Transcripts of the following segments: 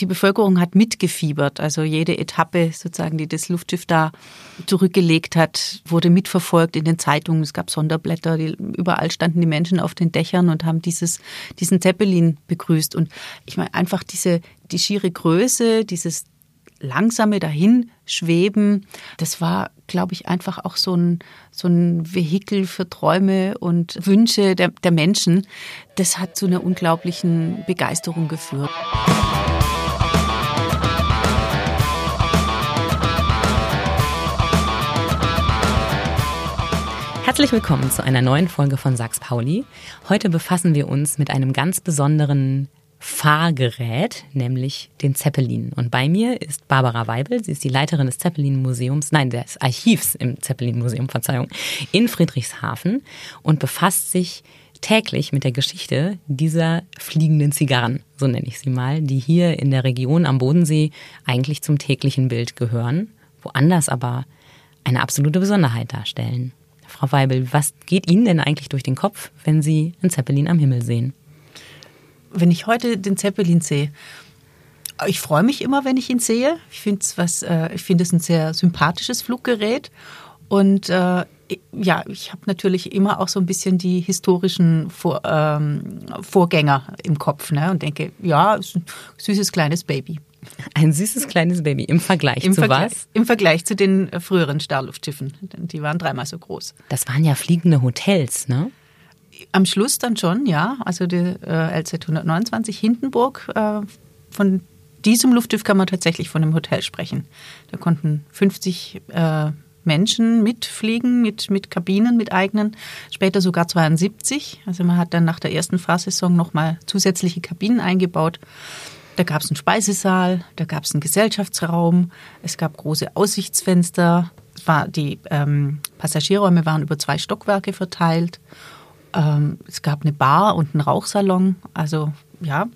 die Bevölkerung hat mitgefiebert. Also jede Etappe sozusagen, die das Luftschiff da zurückgelegt hat, wurde mitverfolgt in den Zeitungen. Es gab Sonderblätter, die, überall standen die Menschen auf den Dächern und haben dieses, diesen Zeppelin begrüßt. Und ich meine, einfach diese, die schiere Größe, dieses langsame Dahinschweben, das war, glaube ich, einfach auch so ein, so ein Vehikel für Träume und Wünsche der, der Menschen. Das hat zu einer unglaublichen Begeisterung geführt. Herzlich willkommen zu einer neuen Folge von Sachs Pauli. Heute befassen wir uns mit einem ganz besonderen Fahrgerät, nämlich den Zeppelin. Und bei mir ist Barbara Weibel. Sie ist die Leiterin des Zeppelin-Museums, nein, des Archivs im Zeppelin-Museum, Verzeihung, in Friedrichshafen und befasst sich täglich mit der Geschichte dieser fliegenden Zigarren, so nenne ich sie mal, die hier in der Region am Bodensee eigentlich zum täglichen Bild gehören, woanders aber eine absolute Besonderheit darstellen. Frau Weibel, was geht Ihnen denn eigentlich durch den Kopf, wenn Sie einen Zeppelin am Himmel sehen? Wenn ich heute den Zeppelin sehe, ich freue mich immer, wenn ich ihn sehe. Ich finde es äh, ich finde es ein sehr sympathisches Fluggerät und äh, ja, ich habe natürlich immer auch so ein bisschen die historischen Vor, ähm, Vorgänger im Kopf ne? und denke, ja, ist ein süßes kleines Baby. Ein süßes kleines Baby im Vergleich Im zu Vergleich, was? Im Vergleich zu den äh, früheren Starluftschiffen. Die waren dreimal so groß. Das waren ja fliegende Hotels, ne? Am Schluss dann schon, ja. Also die äh, LZ 129 Hindenburg, äh, von diesem Luftschiff kann man tatsächlich von einem Hotel sprechen. Da konnten 50 äh, Menschen mitfliegen, mit, mit Kabinen, mit eigenen, später sogar 72. Also man hat dann nach der ersten Fahrsaison nochmal zusätzliche Kabinen eingebaut. Da gab es einen Speisesaal, da gab es einen Gesellschaftsraum, es gab große Aussichtsfenster. War, die ähm, Passagierräume waren über zwei Stockwerke verteilt. Ähm, es gab eine Bar und einen Rauchsalon. Also ja,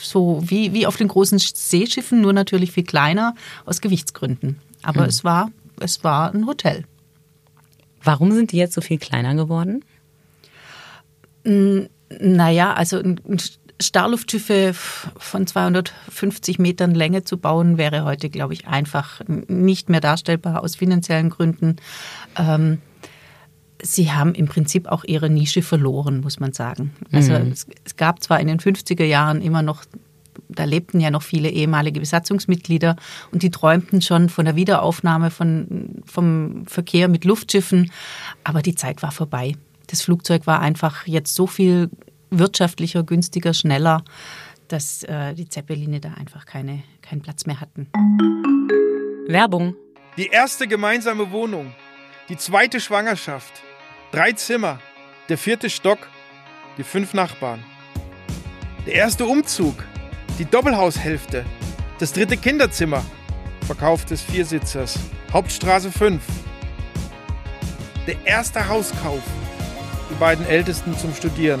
so wie, wie auf den großen Seeschiffen, nur natürlich viel kleiner aus Gewichtsgründen. Aber mhm. es, war, es war ein Hotel. Warum sind die jetzt so viel kleiner geworden? Naja, also ein Starluftschiffe von 250 Metern Länge zu bauen, wäre heute, glaube ich, einfach nicht mehr darstellbar aus finanziellen Gründen. Ähm, sie haben im Prinzip auch ihre Nische verloren, muss man sagen. Also mhm. es, es, gab zwar in den 50er Jahren immer noch, da lebten ja noch viele ehemalige Besatzungsmitglieder und die träumten schon von der Wiederaufnahme von, vom Verkehr mit Luftschiffen, aber die Zeit war vorbei. Das Flugzeug war einfach jetzt so viel wirtschaftlicher, günstiger, schneller, dass äh, die Zeppeline da einfach keine, keinen Platz mehr hatten. Werbung. Die erste gemeinsame Wohnung, die zweite Schwangerschaft, drei Zimmer, der vierte Stock, die fünf Nachbarn. Der erste Umzug, die Doppelhaushälfte, das dritte Kinderzimmer, Verkauf des Viersitzers, Hauptstraße 5. Der erste Hauskauf, die beiden Ältesten zum Studieren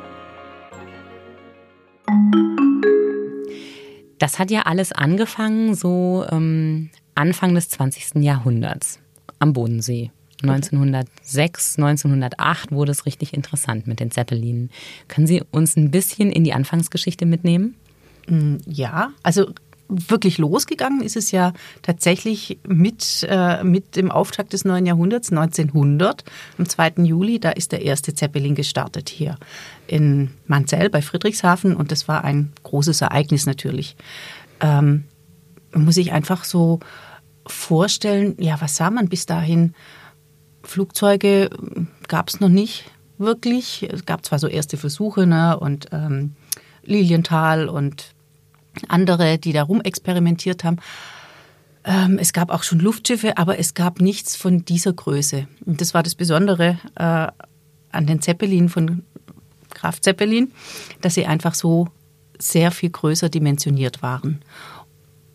Das hat ja alles angefangen so ähm, Anfang des 20. Jahrhunderts am Bodensee. 1906, 1908 wurde es richtig interessant mit den Zeppelinen. Können Sie uns ein bisschen in die Anfangsgeschichte mitnehmen? Mm, ja, also wirklich losgegangen ist es ja tatsächlich mit, äh, mit dem Auftakt des neuen Jahrhunderts, 1900, am 2. Juli, da ist der erste Zeppelin gestartet hier in Manzell bei Friedrichshafen und das war ein großes Ereignis natürlich. Ähm, man muss sich einfach so vorstellen, ja, was sah man bis dahin? Flugzeuge gab es noch nicht wirklich. Es gab zwar so erste Versuche ne, und ähm, Lilienthal und andere, die da rumexperimentiert haben. Ähm, es gab auch schon Luftschiffe, aber es gab nichts von dieser Größe. Und das war das Besondere äh, an den Zeppelin von Graf Zeppelin, dass sie einfach so sehr viel größer dimensioniert waren.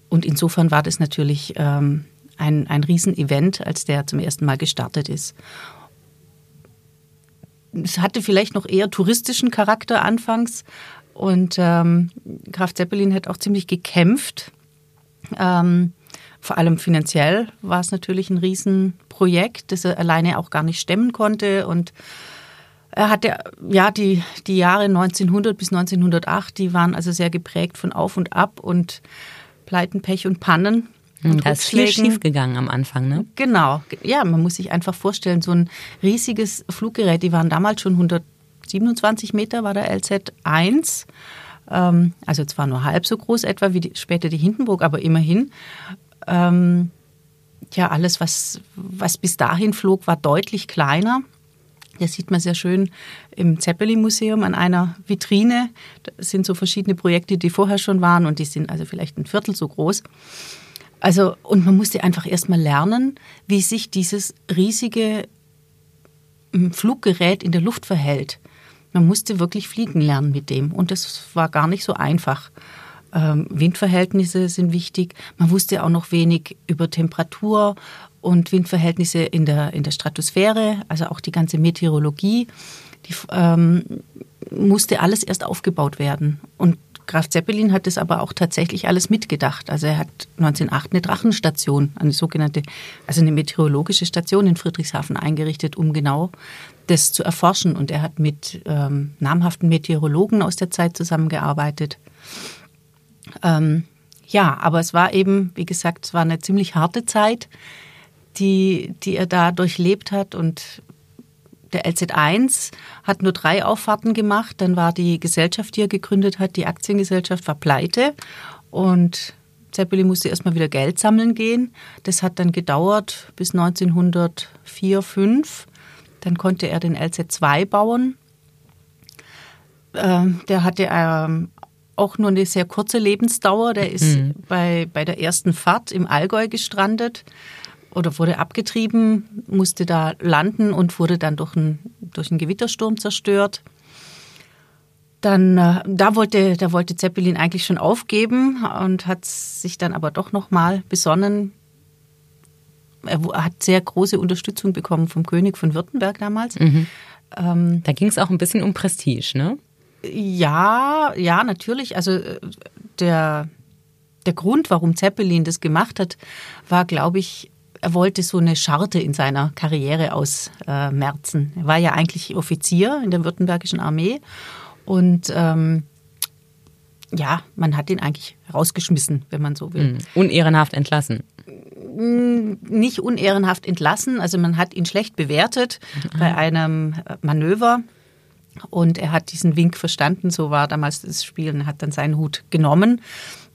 und insofern war das natürlich ähm, ein, ein Riesenevent, als der zum ersten Mal gestartet ist. Es hatte vielleicht noch eher touristischen Charakter anfangs und ähm, Graf Zeppelin hat auch ziemlich gekämpft. Ähm, vor allem finanziell war es natürlich ein Riesenprojekt, das er alleine auch gar nicht stemmen konnte und er hatte, ja, die, die Jahre 1900 bis 1908, die waren also sehr geprägt von Auf und Ab und Pleiten, Pech und Pannen. Und da ist viel schief gegangen am Anfang, ne? Genau. Ja, man muss sich einfach vorstellen, so ein riesiges Fluggerät, die waren damals schon 127 Meter, war der LZ1. Ähm, also zwar nur halb so groß etwa wie die, später die Hindenburg, aber immerhin. Ähm, ja, alles, was, was bis dahin flog, war deutlich kleiner. Das sieht man sehr schön im Zeppelin-Museum an einer Vitrine. Das sind so verschiedene Projekte, die vorher schon waren und die sind also vielleicht ein Viertel so groß. Also, und man musste einfach erstmal lernen, wie sich dieses riesige hm, Fluggerät in der Luft verhält. Man musste wirklich fliegen lernen mit dem und das war gar nicht so einfach. Ähm, Windverhältnisse sind wichtig. Man wusste auch noch wenig über Temperatur und Windverhältnisse in der, in der Stratosphäre, also auch die ganze Meteorologie. Die ähm, musste alles erst aufgebaut werden. Und Graf Zeppelin hat das aber auch tatsächlich alles mitgedacht. Also er hat 1908 eine Drachenstation, eine sogenannte, also eine meteorologische Station in Friedrichshafen eingerichtet, um genau das zu erforschen. Und er hat mit ähm, namhaften Meteorologen aus der Zeit zusammengearbeitet. Ähm, ja, aber es war eben, wie gesagt, es war eine ziemlich harte Zeit, die, die er da durchlebt hat. Und der LZ1 hat nur drei Auffahrten gemacht. Dann war die Gesellschaft, die er gegründet hat, die Aktiengesellschaft, war pleite. Und Zeppelin musste erstmal wieder Geld sammeln gehen. Das hat dann gedauert bis 1904, 5. Dann konnte er den LZ2 bauen. Ähm, der hatte ähm, auch nur eine sehr kurze Lebensdauer. Der ist mhm. bei, bei der ersten Fahrt im Allgäu gestrandet oder wurde abgetrieben, musste da landen und wurde dann durch einen, durch einen Gewittersturm zerstört. Dann, äh, da wollte, da wollte Zeppelin eigentlich schon aufgeben und hat sich dann aber doch nochmal besonnen. Er hat sehr große Unterstützung bekommen vom König von Württemberg damals. Mhm. Ähm, da ging es auch ein bisschen um Prestige, ne? Ja, ja, natürlich. Also äh, der, der Grund, warum Zeppelin das gemacht hat, war, glaube ich, er wollte so eine Scharte in seiner Karriere ausmerzen. Äh, er war ja eigentlich Offizier in der württembergischen Armee und ähm, ja, man hat ihn eigentlich rausgeschmissen, wenn man so will. Mhm. Unehrenhaft entlassen. Nicht unehrenhaft entlassen, also man hat ihn schlecht bewertet mhm. bei einem Manöver und er hat diesen Wink verstanden, so war damals das Spiel, und hat dann seinen Hut genommen.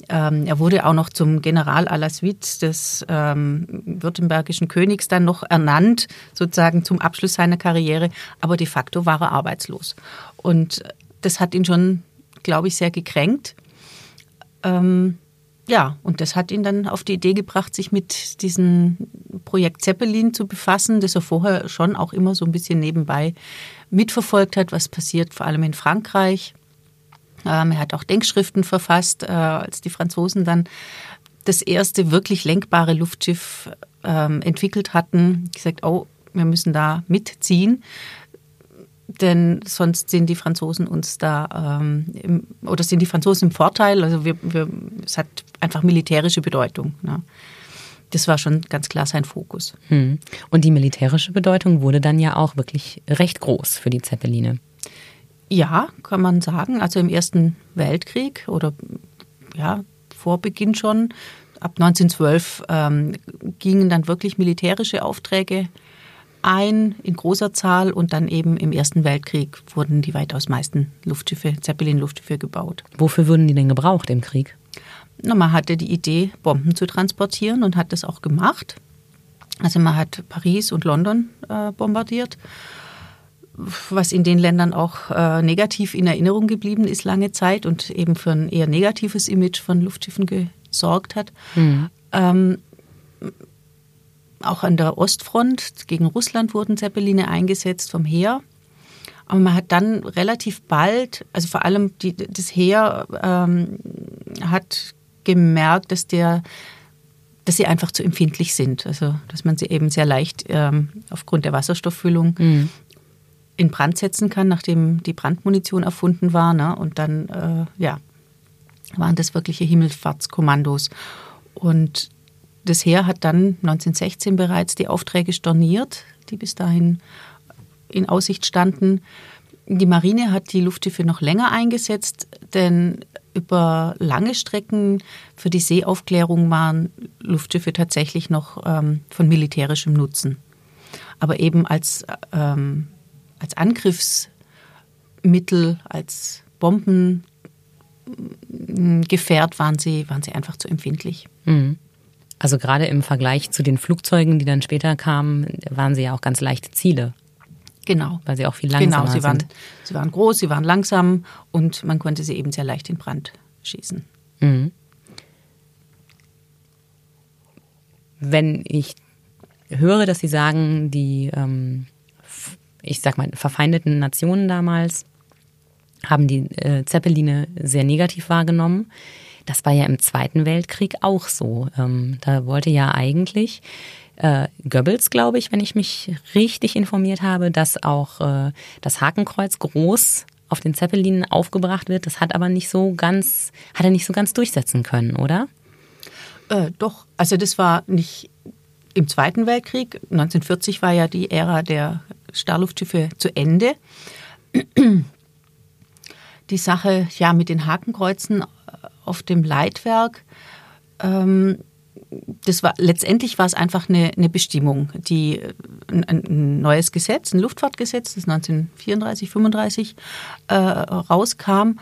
Ähm, er wurde auch noch zum General à la suite des ähm, württembergischen Königs dann noch ernannt, sozusagen zum Abschluss seiner Karriere, aber de facto war er arbeitslos. Und das hat ihn schon, glaube ich, sehr gekränkt. Ähm, ja, und das hat ihn dann auf die Idee gebracht, sich mit diesem Projekt Zeppelin zu befassen, das er vorher schon auch immer so ein bisschen nebenbei mitverfolgt hat, was passiert, vor allem in Frankreich. Ähm, er hat auch Denkschriften verfasst, äh, als die Franzosen dann das erste wirklich lenkbare Luftschiff ähm, entwickelt hatten. Gesagt, oh, wir müssen da mitziehen, denn sonst sind die Franzosen uns da ähm, im, oder sind die Franzosen im Vorteil. Also wir, wir, es hat einfach militärische Bedeutung. Ne? Das war schon ganz klar sein Fokus. Hm. Und die militärische Bedeutung wurde dann ja auch wirklich recht groß für die Zeppeline. Ja, kann man sagen. Also im Ersten Weltkrieg oder ja, vor Beginn schon, ab 1912 ähm, gingen dann wirklich militärische Aufträge ein in großer Zahl und dann eben im Ersten Weltkrieg wurden die weitaus meisten Luftschiffe, Zeppelin-Luftschiffe gebaut. Wofür wurden die denn gebraucht im Krieg? Na, man hatte die Idee, Bomben zu transportieren und hat das auch gemacht. Also man hat Paris und London äh, bombardiert, was in den Ländern auch äh, negativ in Erinnerung geblieben ist lange Zeit und eben für ein eher negatives Image von Luftschiffen gesorgt hat. Mhm. Ähm, auch an der Ostfront gegen Russland wurden Zeppeline eingesetzt vom Heer. Aber man hat dann relativ bald, also vor allem die, das Heer ähm, hat gemerkt, dass der dass sie einfach zu empfindlich sind. Also dass man sie eben sehr leicht ähm, aufgrund der Wasserstofffüllung mhm. in Brand setzen kann, nachdem die Brandmunition erfunden war. Ne? Und dann äh, ja, waren das wirkliche Himmelfahrtskommandos. Und das Heer hat dann 1916 bereits die Aufträge storniert, die bis dahin in Aussicht standen. Die Marine hat die Luftschiffe noch länger eingesetzt, denn über lange Strecken für die Seeaufklärung waren Luftschiffe tatsächlich noch ähm, von militärischem Nutzen. Aber eben als, ähm, als Angriffsmittel, als Bombengefährt waren sie, waren sie einfach zu empfindlich. Mhm. Also gerade im Vergleich zu den Flugzeugen, die dann später kamen, waren sie ja auch ganz leichte Ziele. Genau. Weil sie auch viel langsamer genau, sie waren, sind. Sie waren groß, sie waren langsam und man konnte sie eben sehr leicht in Brand schießen. Mhm. Wenn ich höre, dass Sie sagen, die, ähm, ich sag mal, verfeindeten Nationen damals haben die äh, Zeppeline sehr negativ wahrgenommen. Das war ja im Zweiten Weltkrieg auch so. Ähm, da wollte ja eigentlich äh, Goebbels, glaube ich, wenn ich mich richtig informiert habe, dass auch äh, das Hakenkreuz groß auf den Zeppelinen aufgebracht wird. Das hat aber nicht so ganz, hat er nicht so ganz durchsetzen können, oder? Äh, doch, also das war nicht im Zweiten Weltkrieg. 1940 war ja die Ära der Starluftschiffe zu Ende. Die Sache ja mit den Hakenkreuzen auf dem Leitwerk, ähm, das war letztendlich war es einfach eine, eine Bestimmung, die ein, ein, neues Gesetz, ein Luftfahrtgesetz, das 1934, 35 äh, rauskam,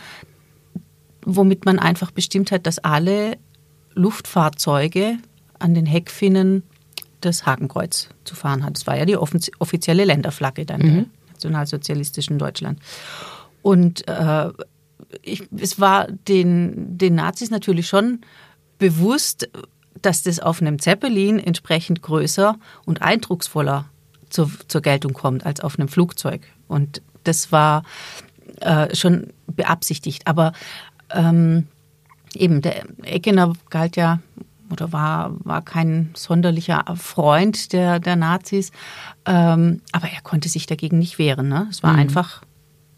womit man einfach bestimmt hat, dass alle Luftfahrzeuge an den Heckfinnen das Hakenkreuz zu fahren hat. Das war ja die offizielle Länderflagge dann mhm. der nationalsozialistischen Deutschland. Und äh, ich, es war den, den Nazis natürlich schon bewusst, dass das auf einem Zeppelin entsprechend größer und eindrucksvoller zur, zur Geltung kommt als auf einem Flugzeug. Und das war äh, schon beabsichtigt. Aber ähm, eben, der Eckener galt ja oder war, war kein sonderlicher Freund der, der Nazis, ähm, aber er konnte sich dagegen nicht wehren. Ne? Es war mhm. einfach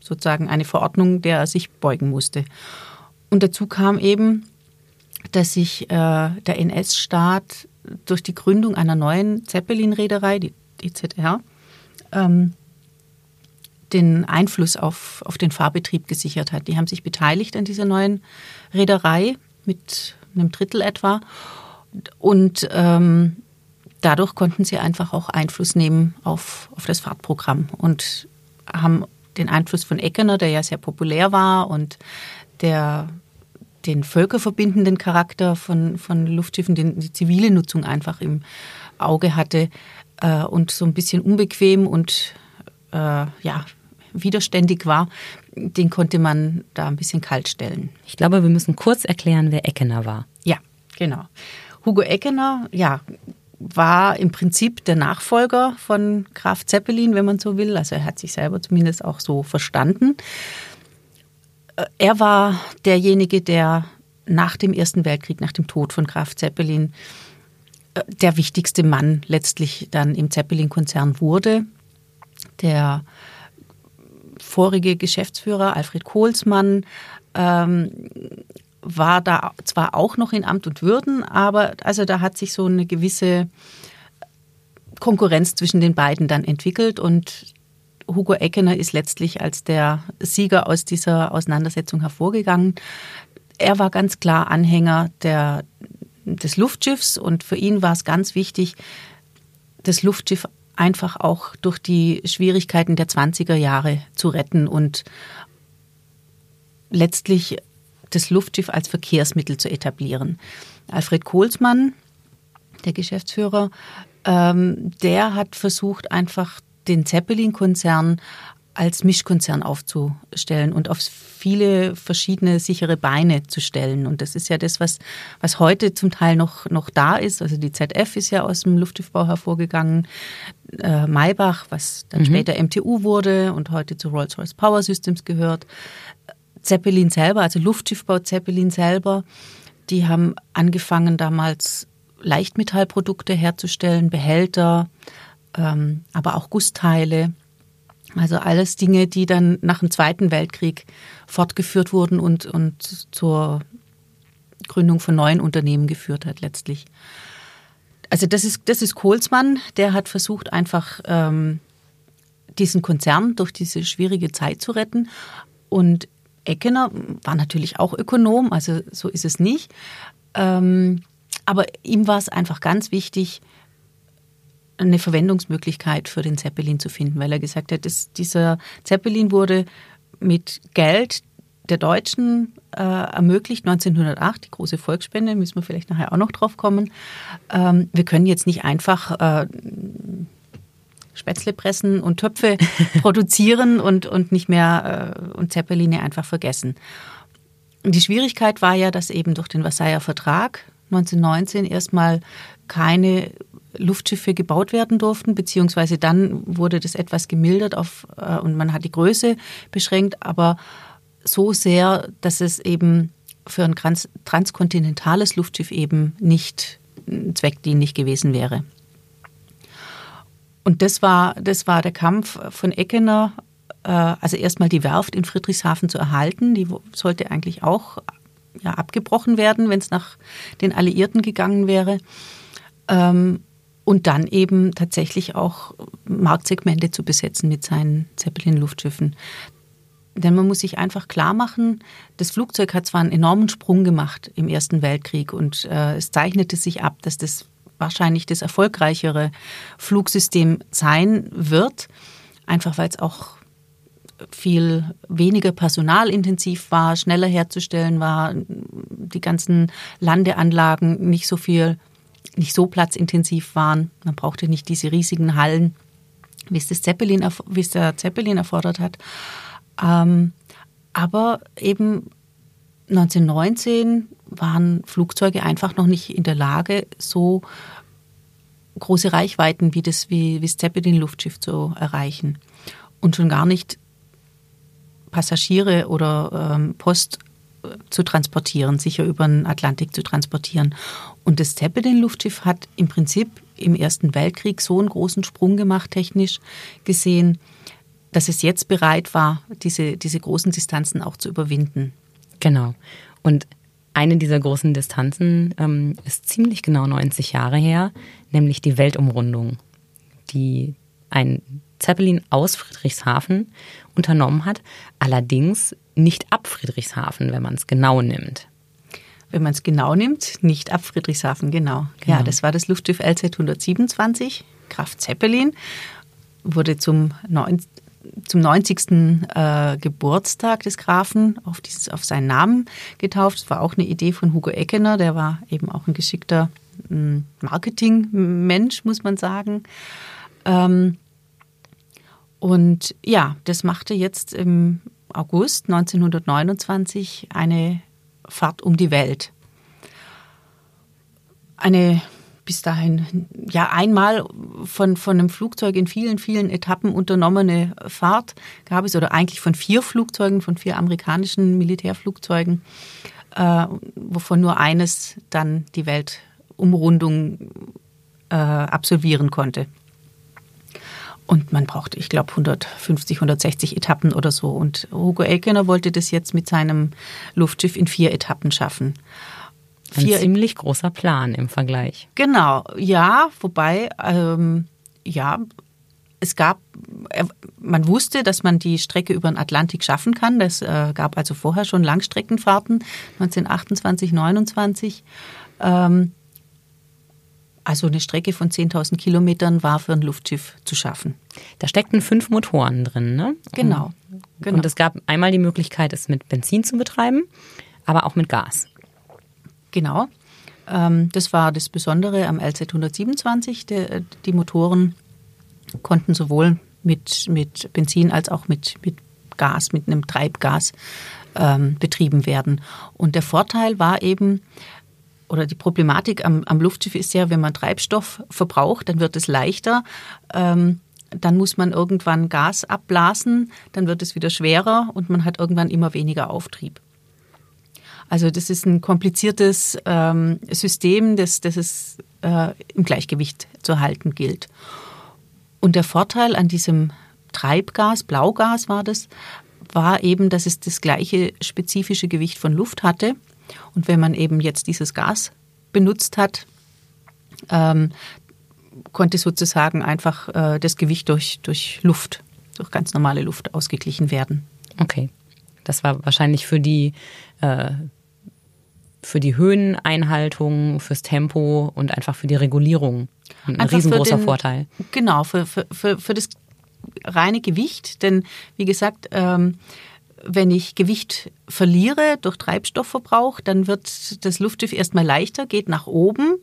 sozusagen eine Verordnung, der er sich beugen musste. Und dazu kam eben, dass sich äh, der NS-Staat durch die Gründung einer neuen Zeppelin-Reederei, die EZR, ähm, den Einfluss auf, auf den Fahrbetrieb gesichert hat. Die haben sich beteiligt an dieser neuen Reederei mit einem Drittel etwa. Und ähm, dadurch konnten sie einfach auch Einfluss nehmen auf, auf das Fahrtprogramm und haben den Einfluss von Eckener, der ja sehr populär war und der den völkerverbindenden Charakter von, von Luftschiffen, den, die zivile Nutzung einfach im Auge hatte äh, und so ein bisschen unbequem und äh, ja, widerständig war, den konnte man da ein bisschen kalt stellen. Ich glaube, wir müssen kurz erklären, wer Eckener war. Ja, genau. Hugo Eckener, ja, war im Prinzip der Nachfolger von Graf Zeppelin, wenn man so will. Also er hat sich selber zumindest auch so verstanden. Äh, er war derjenige, der nach dem Ersten Weltkrieg, nach dem Tod von Graf Zeppelin, äh, der wichtigste Mann letztlich dann im Zeppelin-Konzern wurde. Der vorige Geschäftsführer Alfred Kohlsmann ähm, war da zwar auch noch in Amt und Würden, aber also da hat sich so eine gewisse Konkurrenz zwischen den beiden dann entwickelt und Hugo Eckener ist letztlich als der Sieger aus dieser Auseinandersetzung hervorgegangen. Er war ganz klar Anhänger der, des Luftschiffs und für ihn war es ganz wichtig, das Luftschiff einfach auch durch die Schwierigkeiten der 20er Jahre zu retten und letztlich das Luftschiff als Verkehrsmittel zu etablieren. Alfred Kohlsmann, der Geschäftsführer, ähm, der hat versucht, einfach den Zeppelin-Konzern als Mischkonzern aufzustellen und auf viele verschiedene sichere Beine zu stellen. Und das ist ja das, was, was heute zum Teil noch, noch da ist. Also die ZF ist ja aus dem Luftschiffbau hervorgegangen. Äh, Maybach, was dann mhm. später MTU wurde und heute zu Rolls-Royce Power Systems gehört. Zeppelin selber, also Luftschiffbau Zeppelin selber, Die haben angefangen damals Leichtmetallprodukte herzustellen, Behälter, ähm, aber auch Gussteile. Also alles Dinge, die dann nach dem Zweiten Weltkrieg fortgeführt wurden und, und zur Gründung von neuen Unternehmen geführt hat letztlich. Also das ist, das ist Kohlsmann, der hat versucht einfach ähm, diesen Konzern durch diese schwierige Zeit zu retten. Und Eckener war natürlich auch Ökonom, also so ist es nicht. Ähm, aber ihm war es einfach ganz wichtig, eine Verwendungsmöglichkeit für den Zeppelin zu finden, weil er gesagt hat, dass dieser Zeppelin wurde mit Geld der Deutschen äh, ermöglicht, 1908, die große Volksspende, müssen wir vielleicht nachher auch noch drauf kommen. Ähm, wir können jetzt nicht einfach äh, Spätzle pressen und Töpfe produzieren und, und nicht mehr äh, und Zeppeline einfach vergessen. Und die Schwierigkeit war ja, dass eben durch den Versailler Vertrag 1919 erstmal keine Luftschiffe gebaut werden durften, beziehungsweise dann wurde das etwas gemildert auf, äh, und man hat die Größe beschränkt, aber so sehr, dass es eben für ein trans transkontinentales Luftschiff eben nicht zweckdienlich gewesen wäre. Und das war, das war der Kampf von Eckener, äh, also erstmal die Werft in Friedrichshafen zu erhalten. Die sollte eigentlich auch ja, abgebrochen werden, wenn es nach den Alliierten gegangen wäre. Ähm, und dann eben tatsächlich auch Marktsegmente zu besetzen mit seinen Zeppelin-Luftschiffen. Denn man muss sich einfach klar machen, das Flugzeug hat zwar einen enormen Sprung gemacht im Ersten Weltkrieg und äh, es zeichnete sich ab, dass das wahrscheinlich das erfolgreichere Flugsystem sein wird, einfach weil es auch viel weniger personalintensiv war, schneller herzustellen war, die ganzen Landeanlagen nicht so viel, nicht so platzintensiv waren. Man brauchte nicht diese riesigen Hallen, wie es, das Zeppelin, wie es der Zeppelin erfordert hat. Ähm, aber eben 1919 waren Flugzeuge einfach noch nicht in der Lage, so große Reichweiten wie das, wie, wie das Zeppelin-Luftschiff zu erreichen. Und schon gar nicht Passagiere oder ähm, Post äh, zu transportieren, sicher über den Atlantik zu transportieren. Und das Zeppelin-Luftschiff hat im Prinzip im Ersten Weltkrieg so einen großen Sprung gemacht, technisch gesehen, dass es jetzt bereit war, diese, diese großen Distanzen auch zu überwinden. Genau. Und eine dieser großen Distanzen ähm, ist ziemlich genau 90 Jahre her, nämlich die Weltumrundung, die ein Zeppelin aus Friedrichshafen unternommen hat, allerdings nicht ab Friedrichshafen, wenn man es genau nimmt. Wenn man es genau nimmt, nicht ab Friedrichshafen, genau. genau. Ja, das war das Luftschiff LZ 127, Kraft Zeppelin, wurde zum zum 90. Äh, Geburtstag des Grafen auf, dieses, auf seinen Namen getauft. Das war auch eine Idee von Hugo Eckener, der war eben auch ein geschickter hm, Marketingmensch, muss man sagen. Ähm, und ja, das machte jetzt im August 1929 eine Fahrt um die Welt. Eine bis dahin ja einmal von, von einem Flugzeug in vielen, vielen Etappen unternommene Fahrt gab es, oder eigentlich von vier Flugzeugen, von vier amerikanischen Militärflugzeugen, äh, wovon nur eines dann die Weltumrundung äh, absolvieren konnte. Und man brauchte, ich glaube, 150, 160 Etappen oder so. Und Hugo Elkener wollte das jetzt mit seinem Luftschiff in vier Etappen schaffen. Ein ziemlich großer Plan im Vergleich. Genau, ja, wobei, ähm, ja, es gab, man wusste, dass man die Strecke über den Atlantik schaffen kann. Das äh, gab also vorher schon Langstreckenfahrten, 1928, 29. Ähm, also eine Strecke von 10.000 Kilometern war für ein Luftschiff zu schaffen. Da steckten fünf Motoren drin, ne? Genau. genau. Und es gab einmal die Möglichkeit, es mit Benzin zu betreiben, aber auch mit Gas. Genau. Ähm, das war das Besondere am LZ 127. Die Motoren konnten sowohl mit, mit Benzin als auch mit, mit Gas, mit einem Treibgas ähm, betrieben werden. Und der Vorteil war eben, oder die Problematik am, am, Luftschiff ist ja, wenn man Treibstoff verbraucht, dann wird es leichter. Ähm, dann muss man irgendwann Gas abblasen, dann wird es wieder schwerer und man hat irgendwann immer weniger Auftrieb. Also das ist ein kompliziertes ähm, System, das, das es äh, im Gleichgewicht zu halten gilt. Und der Vorteil an diesem Treibgas, Blaugas war das, war eben, dass es das gleiche spezifische Gewicht von Luft hatte. Und wenn man eben jetzt dieses Gas benutzt hat, ähm, konnte sozusagen einfach äh, das Gewicht durch, durch Luft, durch ganz normale Luft ausgeglichen werden. Okay. Das war wahrscheinlich für die, äh, für die Höheneinhaltung, fürs Tempo und einfach für die Regulierung ein einfach riesengroßer den, Vorteil. Genau, für, für, für, für das reine Gewicht. Denn wie gesagt, ähm, wenn ich Gewicht verliere durch Treibstoffverbrauch, dann wird das Luftschiff erstmal leichter, geht nach oben,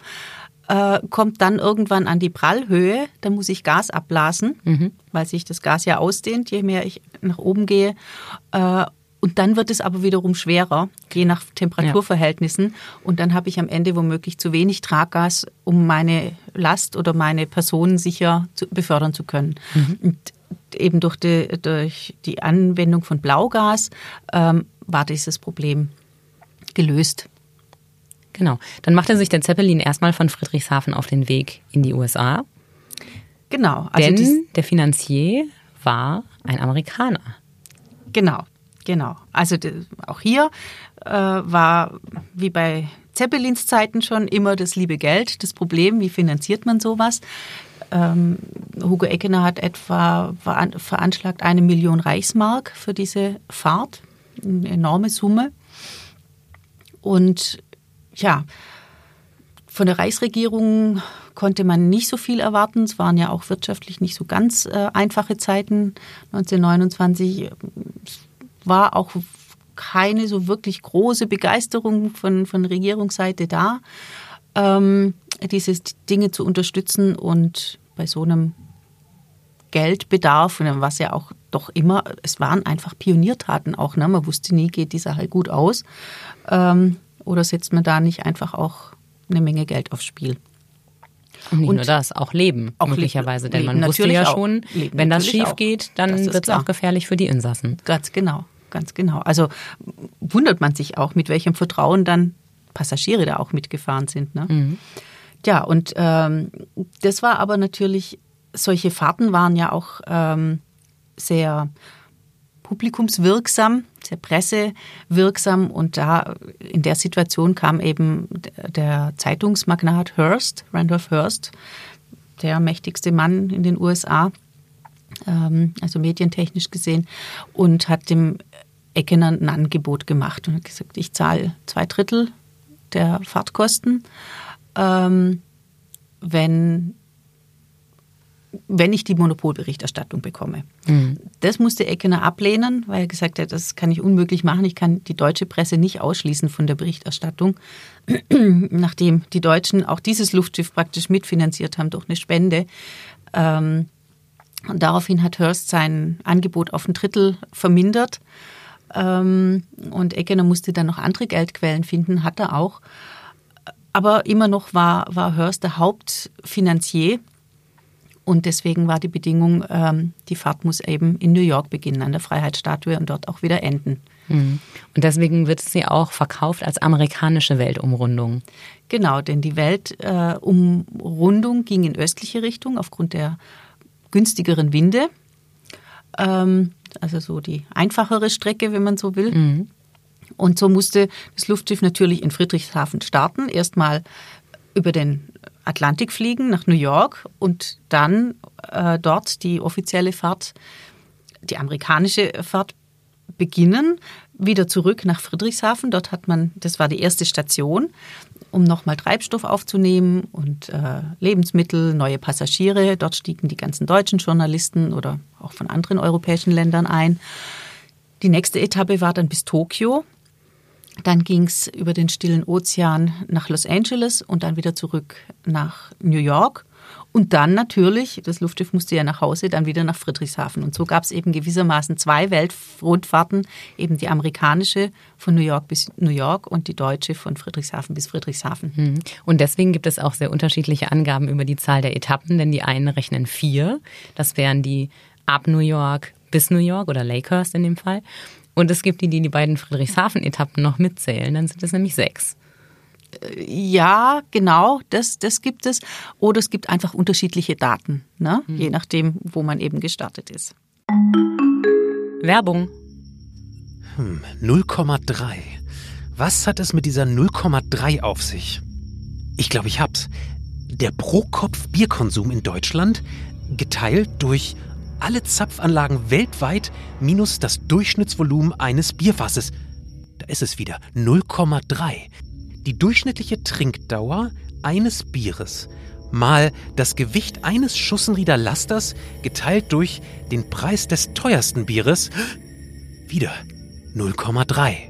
äh, kommt dann irgendwann an die Prallhöhe, dann muss ich Gas abblasen, mhm. weil sich das Gas ja ausdehnt, je mehr ich nach oben gehe. Äh, und dann wird es aber wiederum schwerer, je nach Temperaturverhältnissen. Ja. Und dann habe ich am Ende womöglich zu wenig Traggas, um meine Last oder meine Person sicher zu, befördern zu können. Mhm. Und eben durch die, durch die Anwendung von Blaugas ähm, war dieses Problem gelöst. Genau. Dann machte sich der Zeppelin erstmal von Friedrichshafen auf den Weg in die USA. Genau. Also Denn der Finanzier war ein Amerikaner. Genau. Genau. Also auch hier äh, war wie bei Zeppelins Zeiten schon immer das liebe Geld das Problem. Wie finanziert man sowas? Ähm, Hugo Eckener hat etwa veranschlagt eine Million Reichsmark für diese Fahrt, eine enorme Summe. Und ja, von der Reichsregierung konnte man nicht so viel erwarten. Es waren ja auch wirtschaftlich nicht so ganz äh, einfache Zeiten. 1929 war auch keine so wirklich große Begeisterung von, von Regierungsseite da, ähm, diese Dinge zu unterstützen und bei so einem Geldbedarf, was ja auch doch immer, es waren einfach Pioniertaten auch, ne? man wusste nie, geht die Sache gut aus ähm, oder setzt man da nicht einfach auch eine Menge Geld aufs Spiel. Und nicht und nur das, auch Leben auch möglicherweise, denn man wusste ja schon, wenn das schief auch. geht, dann wird es auch gefährlich für die Insassen. Ganz genau ganz genau. Also wundert man sich auch, mit welchem Vertrauen dann Passagiere da auch mitgefahren sind. Ne? Mhm. Ja, und ähm, das war aber natürlich, solche Fahrten waren ja auch ähm, sehr publikumswirksam, sehr pressewirksam. Und da in der Situation kam eben der Zeitungsmagnat Hearst, Randolph Hearst, der mächtigste Mann in den USA, ähm, also medientechnisch gesehen, und hat dem Eckener ein Angebot gemacht und hat gesagt, ich zahle zwei Drittel der Fahrtkosten, ähm, wenn, wenn ich die Monopolberichterstattung bekomme. Mhm. Das musste Eckener ablehnen, weil er gesagt hat, das kann ich unmöglich machen. Ich kann die deutsche Presse nicht ausschließen von der Berichterstattung, nachdem die Deutschen auch dieses Luftschiff praktisch mitfinanziert haben durch eine Spende. Ähm, und daraufhin hat Hurst sein Angebot auf ein Drittel vermindert. Ähm, und Eckener musste dann noch andere Geldquellen finden, hat er auch. Aber immer noch war, war Hurst der Hauptfinanzier. Und deswegen war die Bedingung, ähm, die Fahrt muss eben in New York beginnen, an der Freiheitsstatue und dort auch wieder enden. Mhm. Und deswegen wird sie auch verkauft als amerikanische Weltumrundung. Genau, denn die Weltumrundung äh, ging in östliche Richtung aufgrund der günstigeren Winde. Ähm, also so die einfachere Strecke, wenn man so will. Mhm. Und so musste das Luftschiff natürlich in Friedrichshafen starten. Erstmal über den Atlantik fliegen nach New York und dann äh, dort die offizielle Fahrt, die amerikanische Fahrt beginnen, wieder zurück nach Friedrichshafen. Dort hat man, das war die erste Station um nochmal Treibstoff aufzunehmen und äh, Lebensmittel, neue Passagiere. Dort stiegen die ganzen deutschen Journalisten oder auch von anderen europäischen Ländern ein. Die nächste Etappe war dann bis Tokio. Dann ging es über den stillen Ozean nach Los Angeles und dann wieder zurück nach New York. Und dann natürlich, das Luftschiff musste ja nach Hause, dann wieder nach Friedrichshafen. Und so gab es eben gewissermaßen zwei Weltrundfahrten, eben die amerikanische von New York bis New York und die deutsche von Friedrichshafen bis Friedrichshafen. Mhm. Und deswegen gibt es auch sehr unterschiedliche Angaben über die Zahl der Etappen, denn die einen rechnen vier. Das wären die ab New York bis New York oder Lakehurst in dem Fall. Und es gibt die, die die beiden Friedrichshafen-Etappen noch mitzählen, dann sind es nämlich sechs. Ja, genau, das, das gibt es. Oder es gibt einfach unterschiedliche Daten, ne? Mhm. je nachdem, wo man eben gestartet ist. Werbung. Hm, 0,3. Was hat es mit dieser 0,3 auf sich? Ich glaube, ich hab's. Der Pro-Kopf-Bierkonsum in Deutschland geteilt durch alle Zapfanlagen weltweit minus das Durchschnittsvolumen eines Bierfasses. Da ist es wieder 0,3. Die durchschnittliche Trinkdauer eines Bieres mal das Gewicht eines Schussenrieder Lasters geteilt durch den Preis des teuersten Bieres wieder 0,3.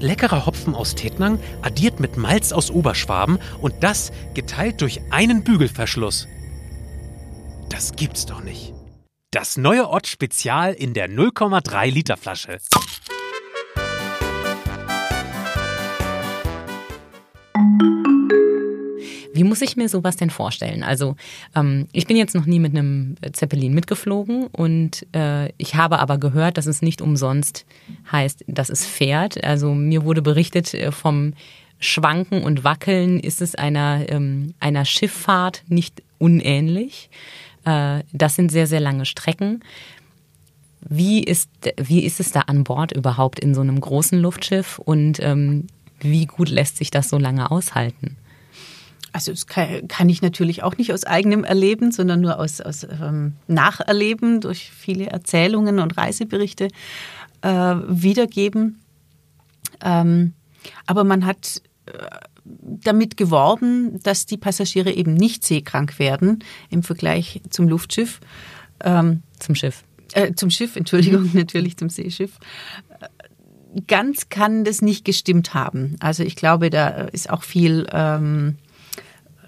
Leckerer Hopfen aus Tettnang addiert mit Malz aus Oberschwaben und das geteilt durch einen Bügelverschluss. Das gibt's doch nicht. Das neue Ott Spezial in der 0,3 Liter Flasche. Wie muss ich mir sowas denn vorstellen? Also ähm, ich bin jetzt noch nie mit einem Zeppelin mitgeflogen und äh, ich habe aber gehört, dass es nicht umsonst heißt, dass es fährt. Also mir wurde berichtet äh, vom Schwanken und Wackeln ist es einer, ähm, einer Schifffahrt nicht unähnlich. Äh, das sind sehr, sehr lange Strecken. Wie ist, wie ist es da an Bord überhaupt in so einem großen Luftschiff und ähm, wie gut lässt sich das so lange aushalten? Also das kann, kann, ich natürlich auch nicht aus eigenem Erleben, sondern nur aus, aus ähm, Nacherleben durch viele Erzählungen und Reiseberichte äh, wiedergeben. Ähm, aber man hat äh, damit geworben, dass die Passagiere eben nicht seekrank werden im Vergleich zum Luftschiff. Ähm, zum Schiff. Äh, zum Schiff, Entschuldigung, natürlich zum Seeschiff. Ganz kann das nicht gestimmt haben. Also ich glaube, da ist auch viel ähm,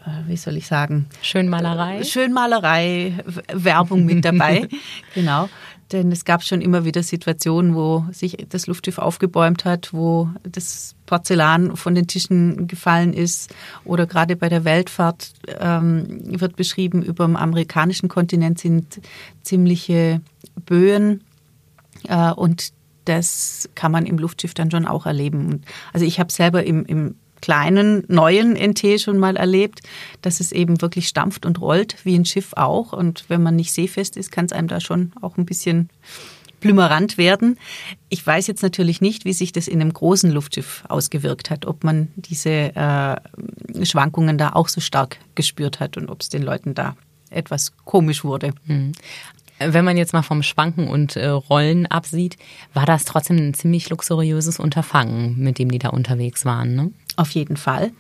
äh, wie soll ich sagen? Schönmalerei. Schönmalerei, Werbung mit dabei. genau. Denn es gab schon immer wieder Situationen, wo sich das Luftschiff aufgebäumt hat, wo das Porzellan von den Tischen gefallen ist. Oder gerade bei der Weltfahrt ähm, wird beschrieben, über dem amerikanischen Kontinent sind ziemliche Böen. Äh, und das kann man im Luftschiff dann schon auch erleben. Also ich habe selber im, im kleinen, neuen NT schon mal erlebt, dass es eben wirklich stampft und rollt, wie ein Schiff auch. Und wenn man nicht seefest ist, kann es einem da schon auch ein bisschen blümerant werden. Ich weiß jetzt natürlich nicht, wie sich das in einem großen Luftschiff ausgewirkt hat, ob man diese äh, Schwankungen da auch so stark gespürt hat und ob es den Leuten da etwas komisch wurde. Mhm. Wenn man jetzt mal vom Schwanken und äh, Rollen absieht, war das trotzdem ein ziemlich luxuriöses Unterfangen, mit dem die da unterwegs waren. Ne? Auf jeden Fall.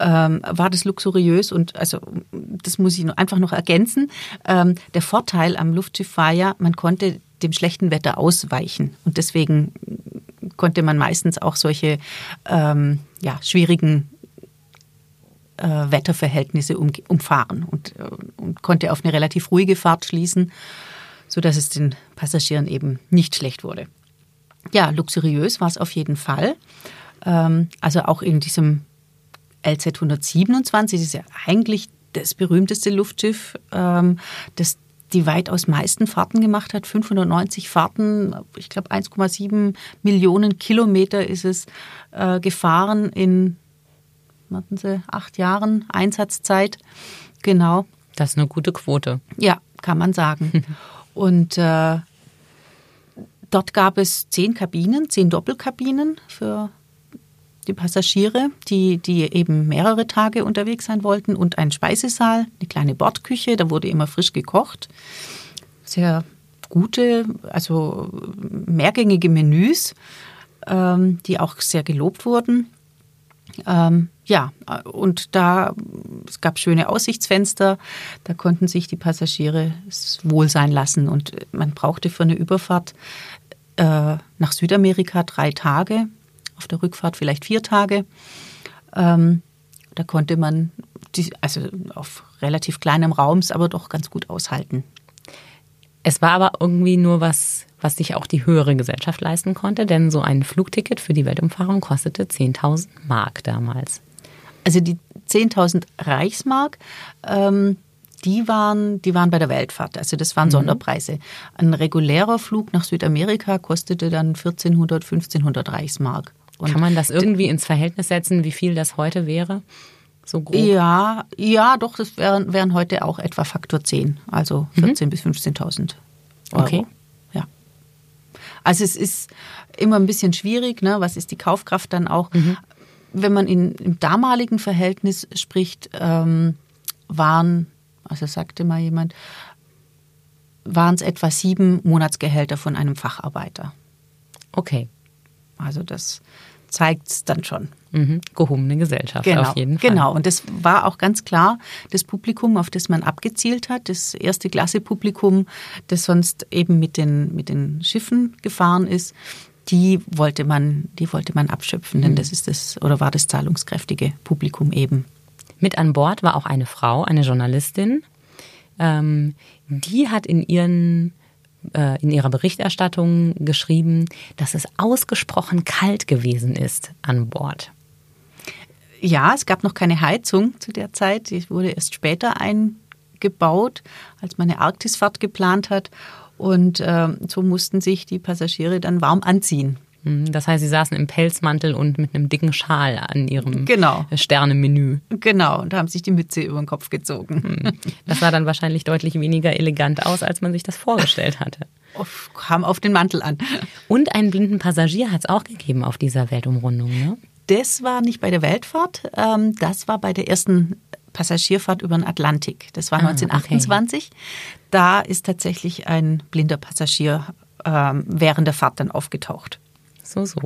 Ähm, war das luxuriös und also das muss ich einfach noch ergänzen. Ähm, der Vorteil am Luftschiff war ja, man konnte dem schlechten Wetter ausweichen und deswegen konnte man meistens auch solche ähm, ja, schwierigen äh, Wetterverhältnisse um, umfahren und, äh, und konnte auf eine relativ ruhige Fahrt schließen, sodass es den Passagieren eben nicht schlecht wurde. Ja, luxuriös war es auf jeden Fall. Ähm, also auch in diesem LZ 127, das ist ja eigentlich das berühmteste Luftschiff, ähm, das die weitaus meisten Fahrten gemacht hat, 590 Fahrten, ich glaube 1,7 Millionen Kilometer ist es äh, gefahren in, warten Sie, acht Jahren Einsatzzeit. Genau. Das ist eine gute Quote. Ja, kann man sagen. Und äh, dort gab es zehn Kabinen, zehn Doppelkabinen für die Passagiere, die, die eben mehrere Tage unterwegs sein wollten und einen Speisesaal, eine kleine Bordküche, da wurde immer frisch gekocht. Sehr gute, also mehrgängige Menüs, ähm, die auch sehr gelobt wurden. Ähm, ja, und da, es gab schöne Aussichtsfenster, da konnten sich die Passagiere wohl sein lassen und man brauchte für eine Überfahrt äh, nach Südamerika drei Tage auf der Rückfahrt vielleicht vier Tage. Ähm, da konnte man, die, also auf relativ kleinem Raum, aber doch ganz gut aushalten. Es war aber irgendwie nur was, was sich auch die höhere Gesellschaft leisten konnte, denn so ein Flugticket für die Weltumfahrung kostete 10.000 Mark damals. Also die 10.000 Reichsmark, ähm, die waren, die waren bei der Weltfahrt. Also das waren mhm. Sonderpreise. Ein regulärer Flug nach Südamerika kostete dann 1400, 1500 Reichsmark. Und Kann man das irgendwie ins Verhältnis setzen, wie viel das heute wäre? So grob? Ja, ja, doch, das wären, wären heute auch etwa Faktor 10, also 14.000 mhm. bis 15.000 Euro. Okay. Ja. Also es ist immer ein bisschen schwierig, ne? was ist die Kaufkraft dann auch. Mhm. Wenn man in, im damaligen Verhältnis spricht, ähm, waren also sagte mal jemand, waren es etwa sieben Monatsgehälter von einem Facharbeiter. Okay. Also das zeigt es dann schon. Mhm. Gehobene Gesellschaft genau, auf jeden Fall. Genau, und das war auch ganz klar das Publikum, auf das man abgezielt hat, das erste Klasse-Publikum, das sonst eben mit den, mit den Schiffen gefahren ist, die wollte man, die wollte man abschöpfen, denn mhm. das ist das, oder war das zahlungskräftige Publikum eben. Mit an Bord war auch eine Frau, eine Journalistin. Ähm, die hat in ihren in ihrer Berichterstattung geschrieben, dass es ausgesprochen kalt gewesen ist an Bord. Ja, es gab noch keine Heizung zu der Zeit. Die wurde erst später eingebaut, als man eine Arktisfahrt geplant hat. Und äh, so mussten sich die Passagiere dann warm anziehen. Mhm, das heißt, Sie saßen im Pelzmantel und mit einem dicken Schal an Ihrem genau. Sternemenü. Genau, und haben sich die Mütze über den Kopf gezogen. Mhm. Das sah dann wahrscheinlich deutlich weniger elegant aus, als man sich das vorgestellt hatte. Kam auf den Mantel an. Und einen blinden Passagier hat es auch gegeben auf dieser Weltumrundung, ne? Das war nicht bei der Weltfahrt, ähm, das war bei der ersten Passagierfahrt über den Atlantik. Das war ah, 1928. Okay. Da ist tatsächlich ein blinder Passagier ähm, während der Fahrt dann aufgetaucht. So, so.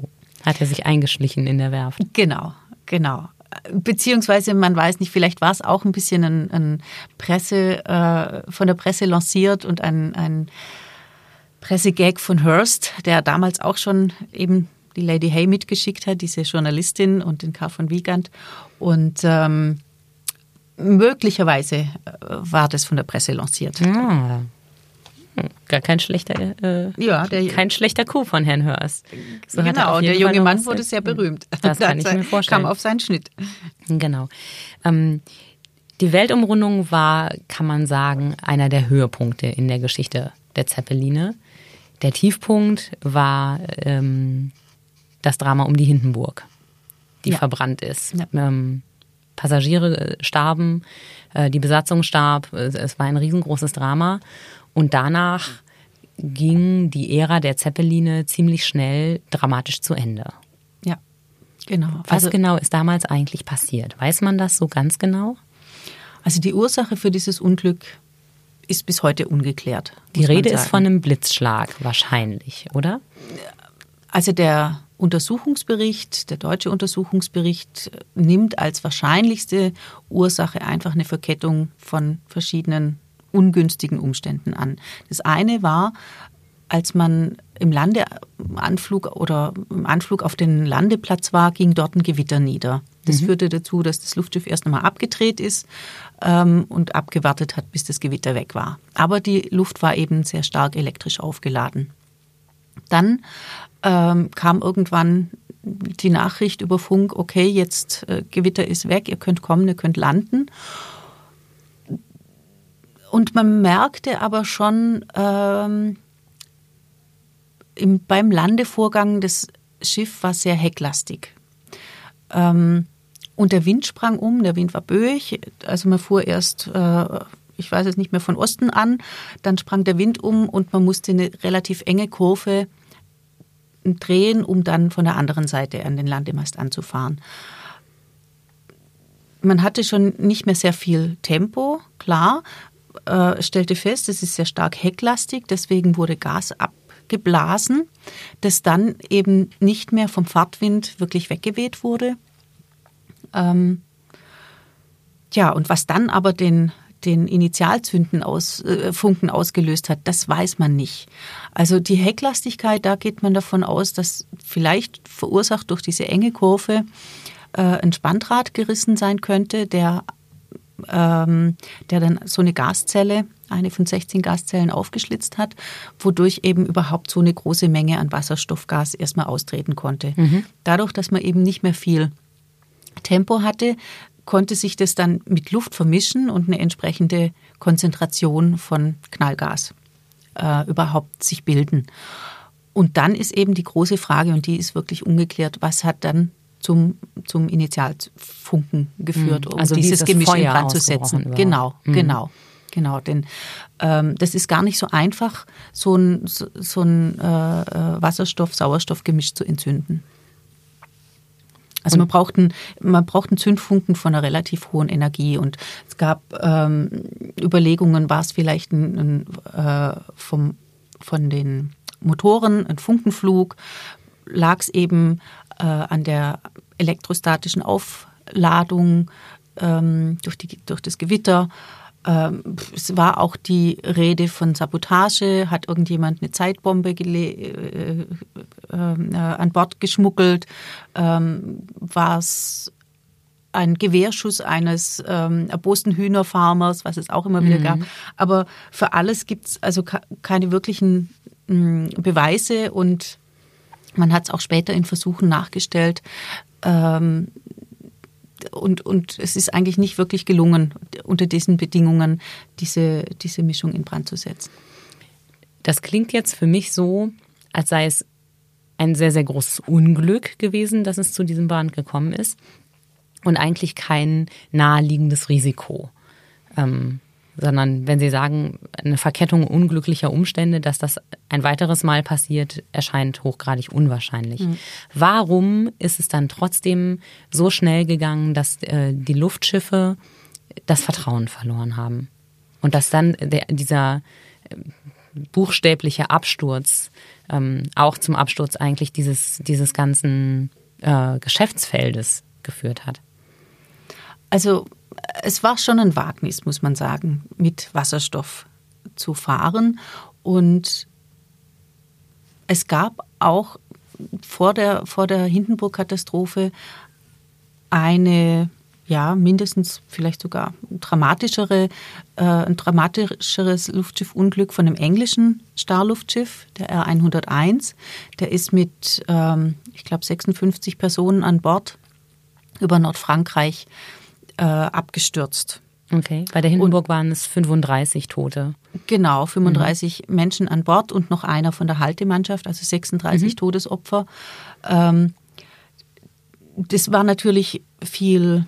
Hat er sich eingeschlichen in der Werft. Genau, genau. Beziehungsweise, man weiß nicht, vielleicht war es auch ein bisschen ein, ein Presse, äh, von der Presse lanciert und ein, ein Pressegag von Hearst, der damals auch schon eben die Lady Hay mitgeschickt hat, diese Journalistin und den Karl von Wiegand. Und ähm, möglicherweise äh, war das von der Presse lanciert. Ja. Gar kein schlechter, äh, ja, der, kein schlechter Coup von Herrn Hörst. So genau, der junge Mann wurde sehr berühmt. Das kann ich mir vorstellen. Kam auf seinen Schnitt. Genau. Ähm, die Weltumrundung war, kann man sagen, einer der Höhepunkte in der Geschichte der Zeppeline. Der Tiefpunkt war ähm, das Drama um die Hindenburg, die ja. verbrannt ist. Ja. Ähm, Passagiere äh, starben, äh, die Besatzung starb. Es war ein riesengroßes Drama. Und danach ging die Ära der Zeppeline ziemlich schnell dramatisch zu Ende. Ja, genau. Was also, genau ist damals eigentlich passiert? Weiß man das so ganz genau? Also die Ursache für dieses Unglück ist bis heute ungeklärt. Die Rede ist von einem Blitzschlag wahrscheinlich, oder? Also der Untersuchungsbericht, der deutsche Untersuchungsbericht nimmt als wahrscheinlichste Ursache einfach eine Verkettung von verschiedenen ungünstigen Umständen an. Das eine war, als man im Landeanflug oder im Anflug auf den Landeplatz war, ging dort ein Gewitter nieder. Das mhm. führte dazu, dass das Luftschiff erst einmal abgedreht ist ähm, und abgewartet hat, bis das Gewitter weg war. Aber die Luft war eben sehr stark elektrisch aufgeladen. Dann ähm, kam irgendwann die Nachricht über Funk, okay, jetzt äh, Gewitter ist weg, ihr könnt kommen, ihr könnt landen. Und man merkte aber schon ähm, im, beim Landevorgang, das Schiff war sehr hecklastig. Ähm, und der Wind sprang um, der Wind war böig. Also man fuhr erst, äh, ich weiß es nicht mehr, von Osten an. Dann sprang der Wind um und man musste eine relativ enge Kurve drehen, um dann von der anderen Seite an den Landemast anzufahren. Man hatte schon nicht mehr sehr viel Tempo, klar, äh, stellte fest, es ist sehr stark hecklastig, deswegen wurde Gas abgeblasen, das dann eben nicht mehr vom Fahrtwind wirklich weggeweht wurde. Ähm, ja, und was dann aber den, den Initialzünden aus, äh, Funken ausgelöst hat, das weiß man nicht. Also die Hecklastigkeit, da geht man davon aus, dass vielleicht verursacht durch diese enge Kurve äh, ein Spandrad gerissen sein könnte, der ähm, der dann so eine Gaszelle, eine von 16 Gaszellen aufgeschlitzt hat, wodurch eben überhaupt so eine große Menge an Wasserstoffgas erstmal austreten konnte. Mhm. Dadurch, dass man eben nicht mehr viel Tempo hatte, konnte sich das dann mit Luft vermischen und eine entsprechende Konzentration von Knallgas äh, überhaupt sich bilden. Und dann ist eben die große Frage, und die ist wirklich ungeklärt, was hat dann zum, zum Initialfunken geführt, Mhm. um Also dieses Gemisch in Feuer Brand zu setzen. Genau, Mhm. genau. Genau, denn ähm, das ist gar nicht so einfach, so ein, so, so ein äh, äh, Wasserstoff-Sauerstoff-Gemisch zu entzünden. Also man braucht, einen, man braucht einen Zündfunken von einer relativ hohen Energie. Und es gab ähm, Überlegungen, war es vielleicht ein, ein, äh, vom, von den Motoren ein Funkenflug, lag es eben äh, an der elektrostatischen Aufladung ähm, durch, die, durch das Gewitter. Ähm, es war auch die Rede von Sabotage, hat irgendjemand eine Zeitbombe gele äh, äh, an Bord geschmuggelt, ähm, war es ein Gewehrschuss eines ähm, erbosten Hühnerfarmers, was es auch immer wieder gab. Aber für alles gibt es also keine wirklichen mh, Beweise und man hat es auch später in Versuchen nachgestellt. Ähm, und, und es ist eigentlich nicht wirklich gelungen, unter diesen Bedingungen diese, diese Mischung in Brand zu setzen. Das klingt jetzt für mich so, als sei es ein sehr, sehr großes Unglück gewesen, dass es zu diesem Brand gekommen ist und eigentlich kein naheliegendes Risiko. Ähm, sondern wenn Sie sagen, eine Verkettung unglücklicher Umstände, dass das ein weiteres Mal passiert, erscheint hochgradig unwahrscheinlich. Warum ist es dann trotzdem so schnell gegangen, dass äh, die Luftschiffe das Vertrauen verloren haben? Und dass dann der, dieser äh, buchstäbliche Absturz ähm, auch zum Absturz eigentlich dieses, dieses ganzen äh, Geschäftsfeldes geführt hat? Also es war schon ein Wagnis, muss man sagen, mit Wasserstoff zu fahren. Und es gab auch vor der, vor der Hindenburg-Katastrophe eine, ja, mindestens vielleicht sogar dramatischere, äh, ein dramatischeres Luftschiffunglück von einem englischen Starluftschiff, der R101. Der ist mit, ähm, ich glaube, 56 Personen an Bord über Nordfrankreich äh, abgestürzt. Okay. Bei der Hindenburg waren es 35 Tote. Genau, 35 Menschen an Bord und noch einer von der Haltemannschaft, also 36 Todesopfer. Ähm, das war natürlich viel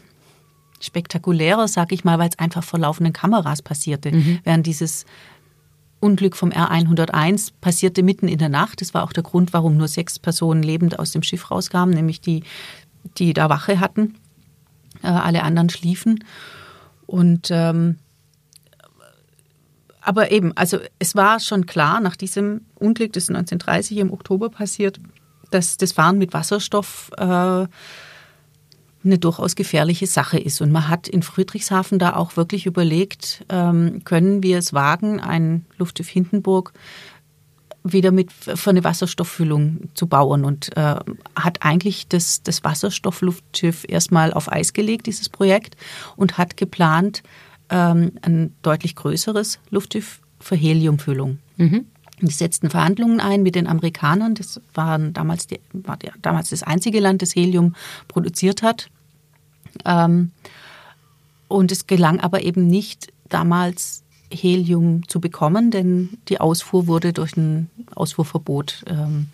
spektakulärer, sag ich mal, weil es einfach vor laufenden Kameras passierte. Während dieses Unglück vom R101 passierte mitten in der Nacht. Das war auch der Grund, warum nur sechs Personen lebend aus dem Schiff rauskamen, nämlich die, die da Wache hatten. Äh, alle anderen schliefen. Und ähm, aber eben, also es war schon klar nach diesem Unglück, das 1930 im Oktober passiert, dass das Fahren mit Wasserstoff äh, eine durchaus gefährliche Sache ist. Und man hat in Friedrichshafen da auch wirklich überlegt, ähm, können wir es wagen, ein Luftschiff Hindenburg wieder mit für eine Wasserstofffüllung zu bauen und äh, hat eigentlich das, das Wasserstoffluftschiff erstmal auf Eis gelegt, dieses Projekt, und hat geplant, ähm, ein deutlich größeres Luftschiff für Heliumfüllung. Mhm. Die setzten Verhandlungen ein mit den Amerikanern. Das waren damals, die, war die, damals das einzige Land, das Helium produziert hat. Ähm, und es gelang aber eben nicht, damals Helium zu bekommen, denn die Ausfuhr wurde durch ein Ausfuhrverbot ähm,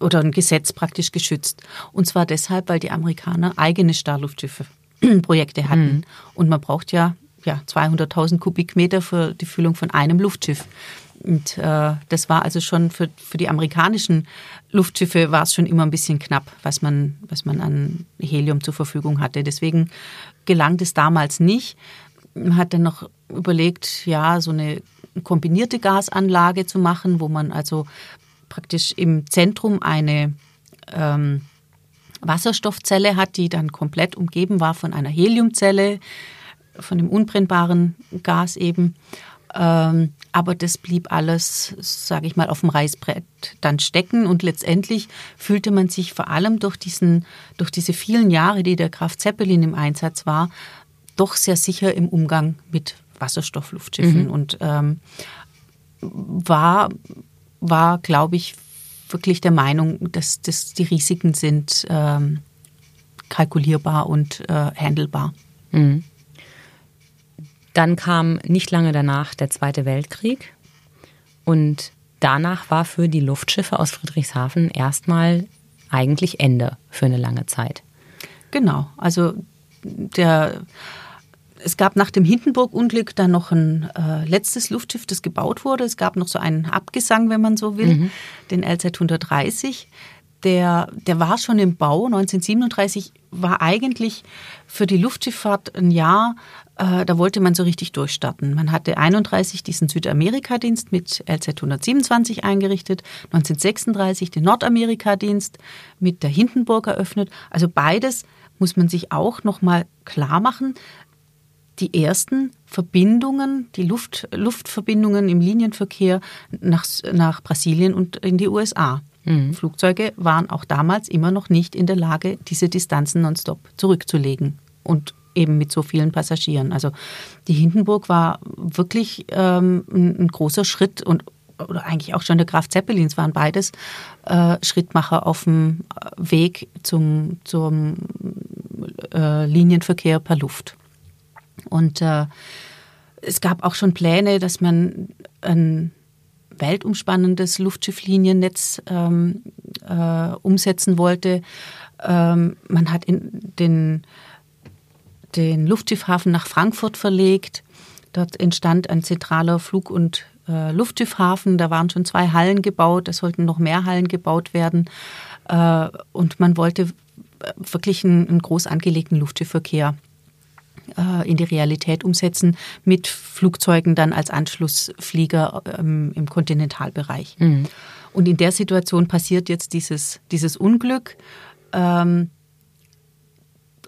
oder ein Gesetz praktisch geschützt. Und zwar deshalb, weil die Amerikaner eigene Starluftschiffe Projekte hatten. Mhm. Und man braucht ja, ja 200.000 Kubikmeter für die Füllung von einem Luftschiff. Und äh, das war also schon für, für die amerikanischen Luftschiffe war es schon immer ein bisschen knapp, was man, was man an Helium zur Verfügung hatte. Deswegen gelang das damals nicht. Hat dann noch überlegt, ja, so eine kombinierte Gasanlage zu machen, wo man also praktisch im Zentrum eine ähm, Wasserstoffzelle hat, die dann komplett umgeben war von einer Heliumzelle, von dem unbrennbaren Gas eben. Ähm, aber das blieb alles, sage ich mal, auf dem Reißbrett dann stecken und letztendlich fühlte man sich vor allem durch, diesen, durch diese vielen Jahre, die der Graf Zeppelin im Einsatz war, doch sehr sicher im Umgang mit Wasserstoffluftschiffen mhm. und ähm, war, war glaube ich, wirklich der Meinung, dass das die Risiken sind, ähm, kalkulierbar und äh, handelbar. Mhm. Dann kam nicht lange danach der Zweite Weltkrieg und danach war für die Luftschiffe aus Friedrichshafen erstmal eigentlich Ende für eine lange Zeit. Genau, also der es gab nach dem Hindenburg-Unglück dann noch ein äh, letztes Luftschiff, das gebaut wurde. Es gab noch so einen Abgesang, wenn man so will, mhm. den LZ 130. Der, der war schon im Bau. 1937 war eigentlich für die Luftschifffahrt ein Jahr, äh, da wollte man so richtig durchstarten. Man hatte 31 diesen Südamerika-Dienst mit LZ 127 eingerichtet, 1936 den Nordamerika-Dienst mit der Hindenburg eröffnet. Also beides muss man sich auch noch mal klar machen die ersten Verbindungen, die Luft, Luftverbindungen im Linienverkehr nach, nach Brasilien und in die USA. Mhm. Flugzeuge waren auch damals immer noch nicht in der Lage, diese Distanzen nonstop zurückzulegen und eben mit so vielen Passagieren. Also die Hindenburg war wirklich ähm, ein, ein großer Schritt und oder eigentlich auch schon der Graf Zeppelins waren beides äh, Schrittmacher auf dem Weg zum, zum äh, Linienverkehr per Luft. Und äh, es gab auch schon Pläne, dass man ein weltumspannendes Luftschiffliniennetz ähm, äh, umsetzen wollte. Ähm, man hat den, den Luftschiffhafen nach Frankfurt verlegt. Dort entstand ein zentraler Flug- und äh, Luftschiffhafen. Da waren schon zwei Hallen gebaut. Es sollten noch mehr Hallen gebaut werden. Äh, und man wollte wirklich einen, einen groß angelegten Luftschiffverkehr in die Realität umsetzen, mit Flugzeugen dann als Anschlussflieger ähm, im Kontinentalbereich. Mhm. Und in der Situation passiert jetzt dieses, dieses Unglück. Ähm,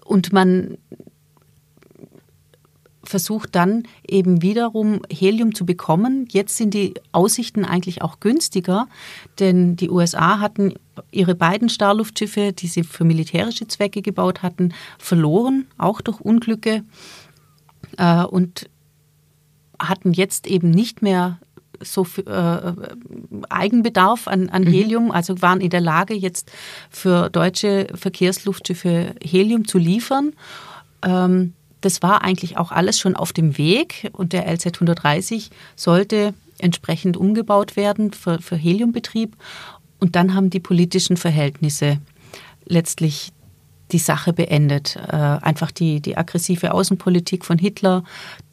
und man versucht dann eben wiederum Helium zu bekommen. Jetzt sind die Aussichten eigentlich auch günstiger, denn die USA hatten ihre beiden Starluftschiffe, die sie für militärische Zwecke gebaut hatten, verloren, auch durch Unglücke äh, und hatten jetzt eben nicht mehr so äh, Eigenbedarf an, an mhm. Helium, also waren in der Lage, jetzt für deutsche Verkehrsluftschiffe Helium zu liefern. Ähm, das war eigentlich auch alles schon auf dem Weg und der LZ 130 sollte entsprechend umgebaut werden für, für Heliumbetrieb. Und dann haben die politischen Verhältnisse letztlich die Sache beendet. Äh, einfach die, die aggressive Außenpolitik von Hitler,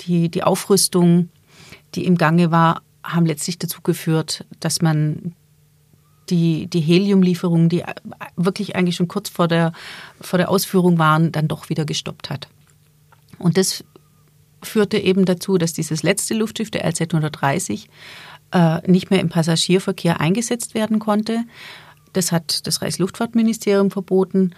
die, die Aufrüstung, die im Gange war, haben letztlich dazu geführt, dass man die, die Heliumlieferungen, die wirklich eigentlich schon kurz vor der, vor der Ausführung waren, dann doch wieder gestoppt hat. Und das führte eben dazu, dass dieses letzte Luftschiff, der LZ 130, äh, nicht mehr im Passagierverkehr eingesetzt werden konnte. Das hat das Reichsluftfahrtministerium verboten.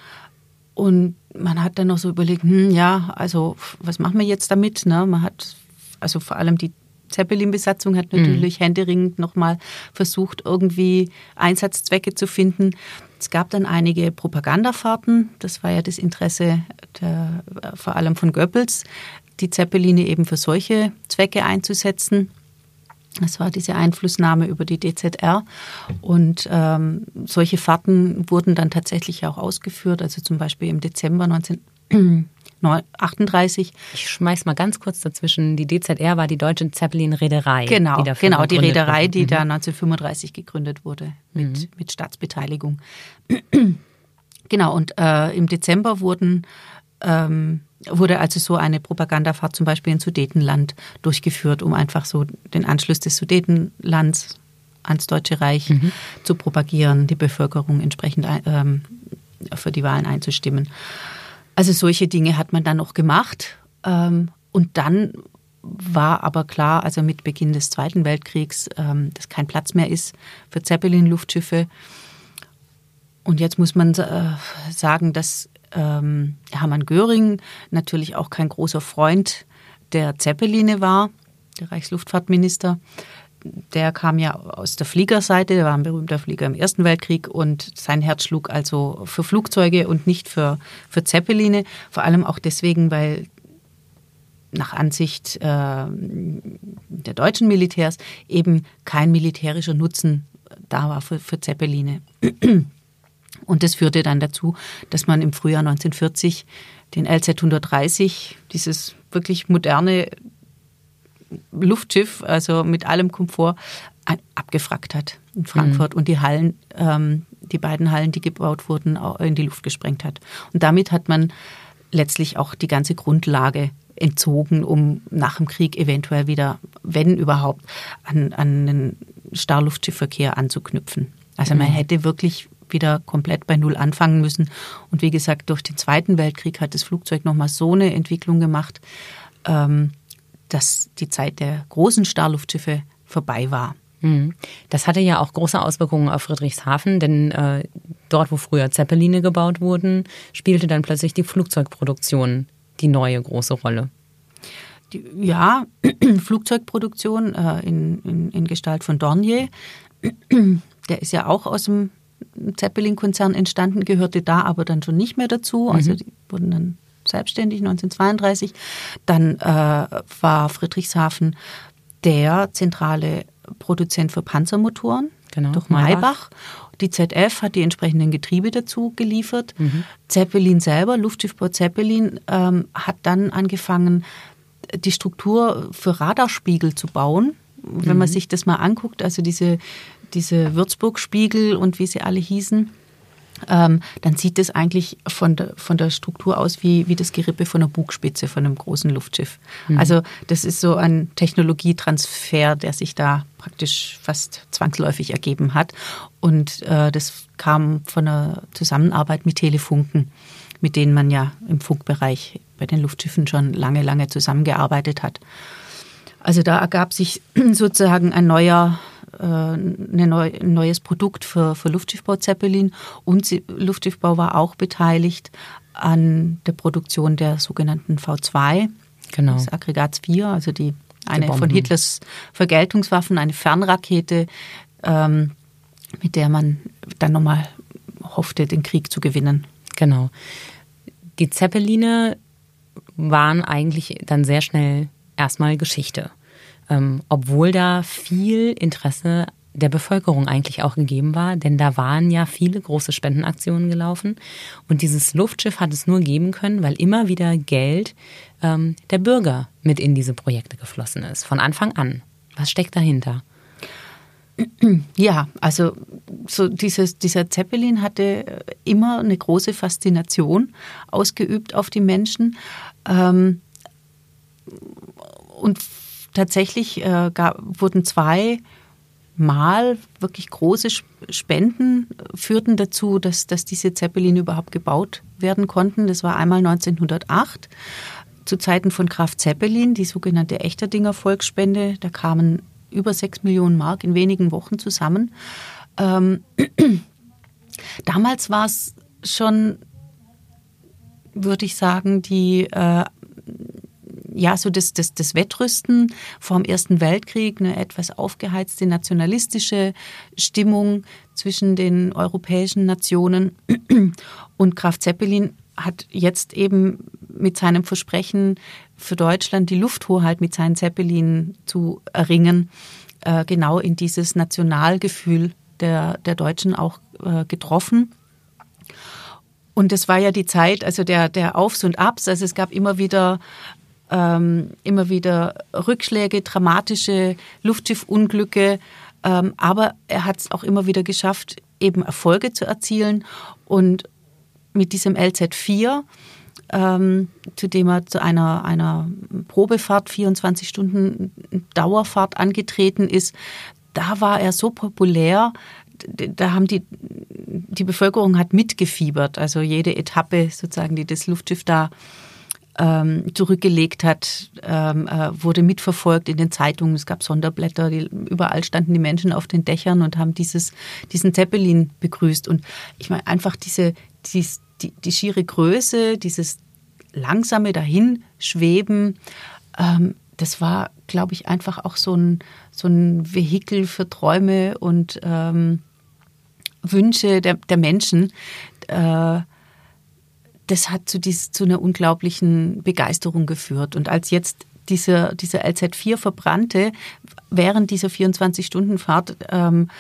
Und man hat dann noch so überlegt, hm, ja, also was machen wir jetzt damit? Ne? Man hat, also vor allem die Zeppelin-Besatzung hat mhm. natürlich mhm. händeringend nochmal versucht, irgendwie Einsatzzwecke zu finden. Es gab dann einige Propagandafahrten. Das war ja das Interesse der, vor allem von Goebbels, die Zeppeline eben für solche Zwecke einzusetzen. Das war diese Einflussnahme über die DZR. Und ähm, solche Fahrten wurden dann tatsächlich auch ausgeführt. Also zum Beispiel im Dezember 19, 38. Ich schmeiß mal ganz kurz dazwischen. Die DZR war die Deutsche Zeppelin-Reederei. Genau, die genau, die Reederei, die mhm. da 1935 gegründet wurde mit, mhm. mit Staatsbeteiligung. genau, und äh, im Dezember wurden, ähm, wurde also so eine Propagandafahrt zum Beispiel in Sudetenland durchgeführt, um einfach so den Anschluss des Sudetenlands ans Deutsche Reich mhm. zu propagieren, die Bevölkerung entsprechend ähm, für die Wahlen einzustimmen. Also solche Dinge hat man dann noch gemacht. Ähm, und dann war aber klar, also mit Beginn des Zweiten Weltkriegs, ähm, dass kein Platz mehr ist für Zeppelin-Luftschiffe. Und jetzt muss man äh, sagen, dass ähm, Hermann Göring natürlich auch kein großer Freund der Zeppeline war, der Reichsluftfahrtminister der kam ja aus der Fliegerseite, der war ein berühmter Flieger im Ersten Weltkrieg und sein Herz schlug also für Flugzeuge und nicht für, für Zeppeline. Vor allem auch deswegen, weil nach Ansicht äh, der deutschen Militärs eben kein militärischer Nutzen da war für, für Zeppeline. Und das führte dann dazu, dass man im Frühjahr 1940 den LZ 130, dieses wirklich moderne Luftschiff, also mit allem Komfort, abgefragt hat in Frankfurt mhm. und die Hallen, ähm, die beiden Hallen, die gebaut wurden, in die Luft gesprengt hat. Und damit hat man letztlich auch die ganze Grundlage entzogen, um nach dem Krieg eventuell wieder, wenn überhaupt, an, an den Starluftschiffverkehr anzuknüpfen. Also man mhm. hätte wirklich wieder komplett bei Null anfangen müssen. Und wie gesagt, durch den Zweiten Weltkrieg hat das Flugzeug nochmal so eine Entwicklung gemacht, ähm, dass die Zeit der großen Starluftschiffe vorbei war. Mhm. Das hatte ja auch große Auswirkungen auf Friedrichshafen, denn äh, dort, wo früher Zeppeline gebaut wurden, spielte dann plötzlich die Flugzeugproduktion die neue große Rolle. Die, ja, Flugzeugproduktion äh, in, in, in, Gestalt von Dornier, der ist ja auch aus dem Zeppelin-Konzern entstanden, gehörte da aber dann schon nicht mehr dazu. Also mhm. die wurden dann selbstständig 1932. Dann äh, war Friedrichshafen der zentrale Produzent für Panzermotoren genau, durch Maybach. Maybach. Die ZF hat die entsprechenden Getriebe dazu geliefert. Mhm. Zeppelin selber, Luftschiffbau Zeppelin, ähm, hat dann angefangen, die Struktur für Radarspiegel zu bauen. Wenn mhm. man sich das mal anguckt, also diese, diese Würzburg-Spiegel und wie sie alle hießen, ähm, dann sieht es eigentlich von der, von der Struktur aus wie, wie das Gerippe von einer Bugspitze von einem großen Luftschiff. Mhm. Also das ist so ein Technologietransfer, der sich da praktisch fast zwangsläufig ergeben hat. Und äh, das kam von einer Zusammenarbeit mit Telefunken, mit denen man ja im Funkbereich bei den Luftschiffen schon lange, lange zusammengearbeitet hat. Also da ergab sich sozusagen ein neuer äh, neu, ein neues Produkt für, für Luftschiffbau Zeppelin und sie, Luftschiffbau war auch beteiligt an der Produktion der sogenannten V2, genau. des Aggregats 4, also die eine die von Hitlers Vergeltungswaffen, eine Fernrakete, ähm, mit der man dann nochmal hoffte, den Krieg zu gewinnen. Genau. Die Zeppeline waren eigentlich dann sehr schnell erstmal Geschichte ähm, obwohl da viel Interesse der Bevölkerung eigentlich auch gegeben war, denn da waren ja viele große Spendenaktionen gelaufen und dieses Luftschiff hat es nur geben können, weil immer wieder Geld ähm, der Bürger mit in diese Projekte geflossen ist, von Anfang an. Was steckt dahinter? Ja, also so dieses, dieser Zeppelin hatte immer eine große Faszination ausgeübt auf die Menschen. Ähm, und tatsächlich äh, gab, wurden zwei Mal wirklich große Spenden führten dazu, dass, dass diese Zeppelin überhaupt gebaut werden konnten. Das war einmal 1908 zu Zeiten von Graf Zeppelin, die sogenannte Echterdinger Volksspende. Da kamen über sechs Millionen Mark in wenigen Wochen zusammen. Ähm, damals war es schon, würde ich sagen, die äh, ja, so das, das, das Wettrüsten vor dem Ersten Weltkrieg, eine etwas aufgeheizte nationalistische Stimmung zwischen den europäischen Nationen. Und Graf Zeppelin hat jetzt eben mit seinem Versprechen für Deutschland die Lufthoheit mit seinen Zeppelinen zu erringen, äh, genau in dieses Nationalgefühl der, der Deutschen auch äh, getroffen. Und es war ja die Zeit, also der, der Aufs und Abs, also es gab immer wieder ähm, immer wieder Rückschläge, dramatische Luftschiffunglücke. Ähm, aber er hat es auch immer wieder geschafft, eben Erfolge zu erzielen. Und mit diesem LZ4, ähm, zu dem er zu einer, einer Probefahrt, 24 Stunden Dauerfahrt angetreten ist, da war er so populär, da haben die, die Bevölkerung hat mitgefiebert. Also jede Etappe sozusagen, die das Luftschiff da ähm, zurückgelegt hat, ähm, äh, wurde mitverfolgt in den Zeitungen. Es gab Sonderblätter, die, überall standen die Menschen auf den Dächern und haben dieses, diesen Zeppelin begrüßt. Und ich meine, einfach diese, dies, die, die schiere Größe, dieses langsame Dahinschweben, ähm, das war, glaube ich, einfach auch so ein, so ein Vehikel für Träume und ähm, Wünsche der, der Menschen. Äh, das hat zu, dies, zu einer unglaublichen Begeisterung geführt. Und als jetzt dieser, dieser LZ4 verbrannte, während dieser 24-Stunden-Fahrt, ähm,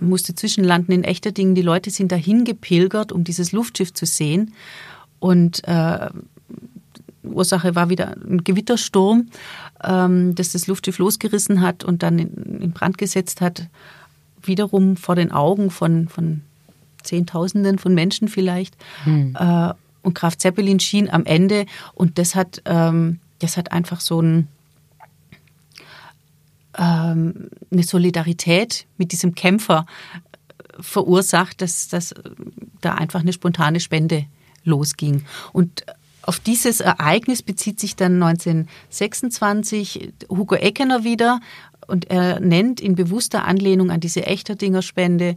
musste zwischenlanden in Echterdingen. Die Leute sind dahin gepilgert, um dieses Luftschiff zu sehen. Und äh, Ursache war wieder ein Gewittersturm, ähm, das das Luftschiff losgerissen hat und dann in, in Brand gesetzt hat. Wiederum vor den Augen von, von Zehntausenden von Menschen vielleicht. Hm. Äh, und Graf Zeppelin schien am Ende und das hat, ähm, das hat einfach so ein, ähm, eine Solidarität mit diesem Kämpfer verursacht, dass, dass da einfach eine spontane Spende losging. Und auf dieses Ereignis bezieht sich dann 1926 Hugo Eckener wieder und er nennt in bewusster Anlehnung an diese Echterdinger Spende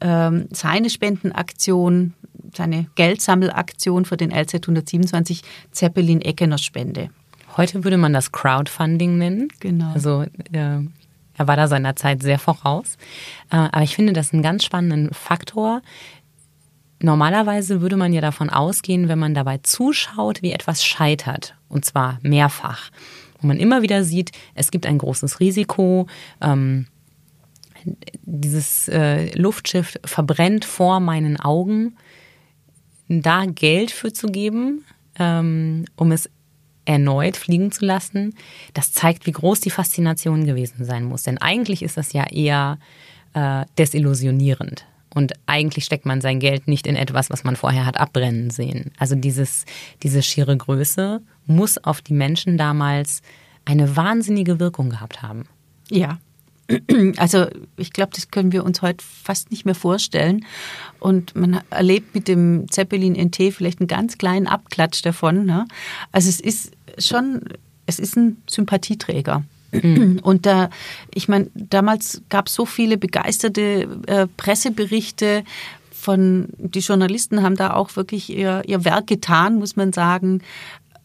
ähm, seine Spendenaktion, seine Geldsammelaktion für den LZ 127 Zeppelin Eckener Spende. Heute würde man das Crowdfunding nennen. Genau. Also äh, er war da seiner Zeit sehr voraus. Äh, aber ich finde das einen ganz spannenden Faktor. Normalerweise würde man ja davon ausgehen, wenn man dabei zuschaut, wie etwas scheitert, und zwar mehrfach, wo man immer wieder sieht, es gibt ein großes Risiko, ähm, dieses äh, Luftschiff verbrennt vor meinen Augen, da Geld für zu geben, ähm, um es erneut fliegen zu lassen, das zeigt, wie groß die Faszination gewesen sein muss. Denn eigentlich ist das ja eher äh, desillusionierend. Und eigentlich steckt man sein Geld nicht in etwas, was man vorher hat abbrennen sehen. Also dieses, diese schiere Größe muss auf die Menschen damals eine wahnsinnige Wirkung gehabt haben. Ja. Also ich glaube, das können wir uns heute fast nicht mehr vorstellen. Und man erlebt mit dem Zeppelin NT vielleicht einen ganz kleinen Abklatsch davon. Ne? Also es ist schon, es ist ein Sympathieträger. Mhm. Und da, ich meine, damals gab es so viele begeisterte äh, Presseberichte von, die Journalisten haben da auch wirklich ihr, ihr Werk getan, muss man sagen.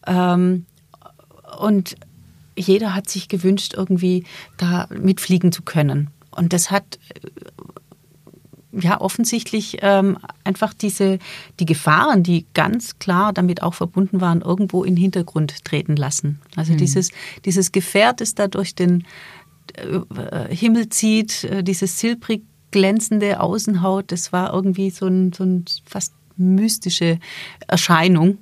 Ähm, und jeder hat sich gewünscht, irgendwie da mitfliegen zu können. Und das hat ja offensichtlich ähm, einfach diese die Gefahren, die ganz klar damit auch verbunden waren, irgendwo in den Hintergrund treten lassen. Also mhm. dieses dieses Gefährt, das da durch den äh, Himmel zieht, äh, dieses silbrig glänzende Außenhaut, das war irgendwie so ein, so ein fast mystische Erscheinung,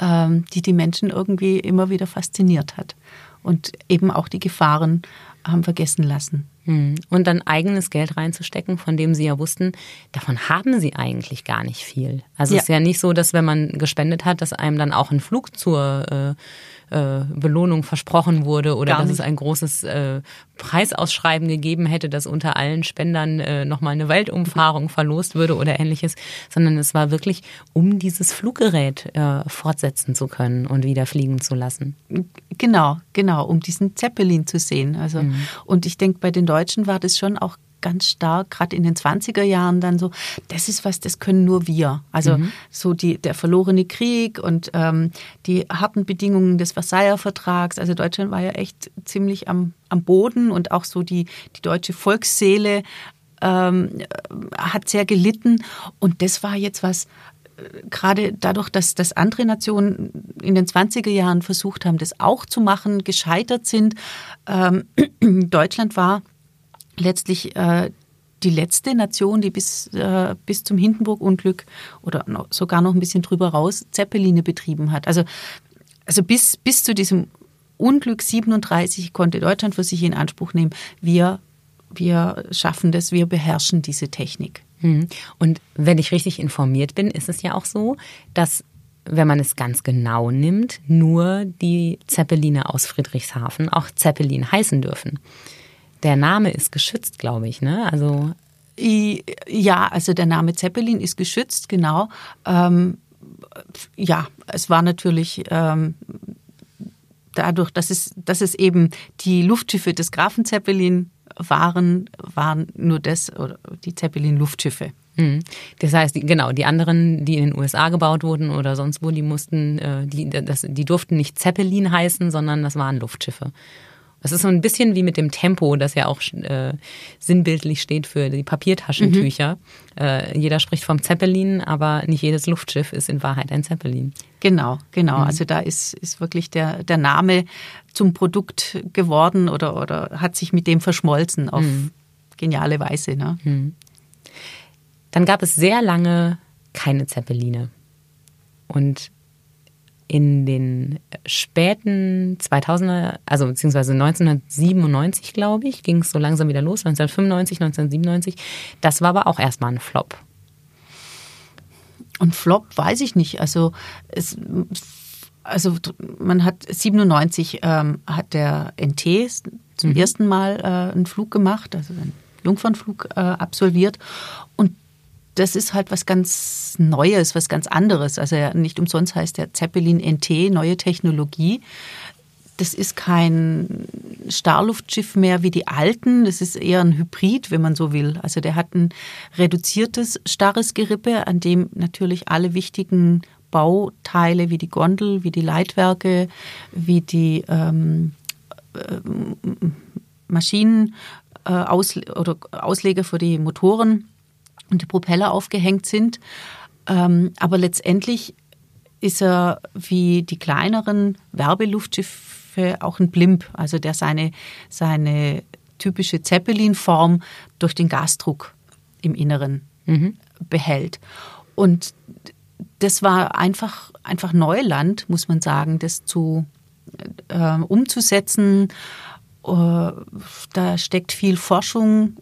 ähm, die die Menschen irgendwie immer wieder fasziniert hat und eben auch die Gefahren haben vergessen lassen. Hm. Und dann eigenes Geld reinzustecken, von dem sie ja wussten, davon haben sie eigentlich gar nicht viel. Also ja. es ist ja nicht so, dass wenn man gespendet hat, dass einem dann auch ein Flug zur äh, äh, Belohnung versprochen wurde oder dass es ein großes äh, Preisausschreiben gegeben hätte, dass unter allen Spendern äh, nochmal eine Weltumfahrung verlost würde oder ähnliches, sondern es war wirklich, um dieses Fluggerät äh, fortsetzen zu können und wieder fliegen zu lassen. Genau, genau, um diesen Zeppelin zu sehen. Also, mhm. Und ich denke, bei den Deutschen war das schon auch ganz stark, gerade in den 20er Jahren dann so, das ist was, das können nur wir. Also mhm. so die, der verlorene Krieg und ähm, die harten Bedingungen des Versailler Vertrags. Also Deutschland war ja echt ziemlich am, am Boden und auch so die, die deutsche Volksseele ähm, hat sehr gelitten. Und das war jetzt was, äh, gerade dadurch, dass, dass andere Nationen in den 20er Jahren versucht haben, das auch zu machen, gescheitert sind. Ähm, Deutschland war letztlich äh, die letzte Nation, die bis, äh, bis zum Hindenburg-Unglück oder sogar noch ein bisschen drüber raus Zeppeline betrieben hat. Also, also bis, bis zu diesem Unglück 37 konnte Deutschland für sich in Anspruch nehmen, wir, wir schaffen das, wir beherrschen diese Technik. Hm. Und wenn ich richtig informiert bin, ist es ja auch so, dass wenn man es ganz genau nimmt, nur die Zeppeline aus Friedrichshafen auch Zeppelin heißen dürfen der Name ist geschützt, glaube ich, ne? Also ja, also der Name Zeppelin ist geschützt, genau. Ähm, ja, es war natürlich ähm, dadurch, dass es, dass es eben die Luftschiffe des Grafen Zeppelin waren, waren nur das oder die Zeppelin-Luftschiffe. Mhm. Das heißt, genau, die anderen, die in den USA gebaut wurden oder sonst wo, die mussten, äh, die, das, die durften nicht Zeppelin heißen, sondern das waren Luftschiffe. Das ist so ein bisschen wie mit dem Tempo, das ja auch äh, sinnbildlich steht für die Papiertaschentücher. Mhm. Äh, jeder spricht vom Zeppelin, aber nicht jedes Luftschiff ist in Wahrheit ein Zeppelin. Genau, genau. Mhm. Also da ist, ist wirklich der, der Name zum Produkt geworden oder, oder hat sich mit dem verschmolzen auf mhm. geniale Weise. Ne? Hm. Dann gab es sehr lange keine Zeppeline. Und in den späten 2000er, also beziehungsweise 1997, glaube ich, ging es so langsam wieder los, 1995, 1997. Das war aber auch erstmal ein Flop. Und Flop weiß ich nicht. Also es, also man hat 97 ähm, hat der NT zum mhm. ersten Mal äh, einen Flug gemacht, also einen Jungfernflug äh, absolviert und das ist halt was ganz Neues, was ganz anderes. Also nicht umsonst heißt der Zeppelin NT, neue Technologie. Das ist kein Starluftschiff mehr wie die alten. Das ist eher ein Hybrid, wenn man so will. Also der hat ein reduziertes, starres Gerippe, an dem natürlich alle wichtigen Bauteile wie die Gondel, wie die Leitwerke, wie die ähm, äh, Maschinen äh, aus, oder Ausleger für die Motoren und die Propeller aufgehängt sind. Ähm, aber letztendlich ist er wie die kleineren Werbeluftschiffe auch ein Blimp, also der seine, seine typische Zeppelin-Form durch den Gasdruck im Inneren mhm. behält. Und das war einfach, einfach Neuland, muss man sagen, das zu äh, umzusetzen. Äh, da steckt viel Forschung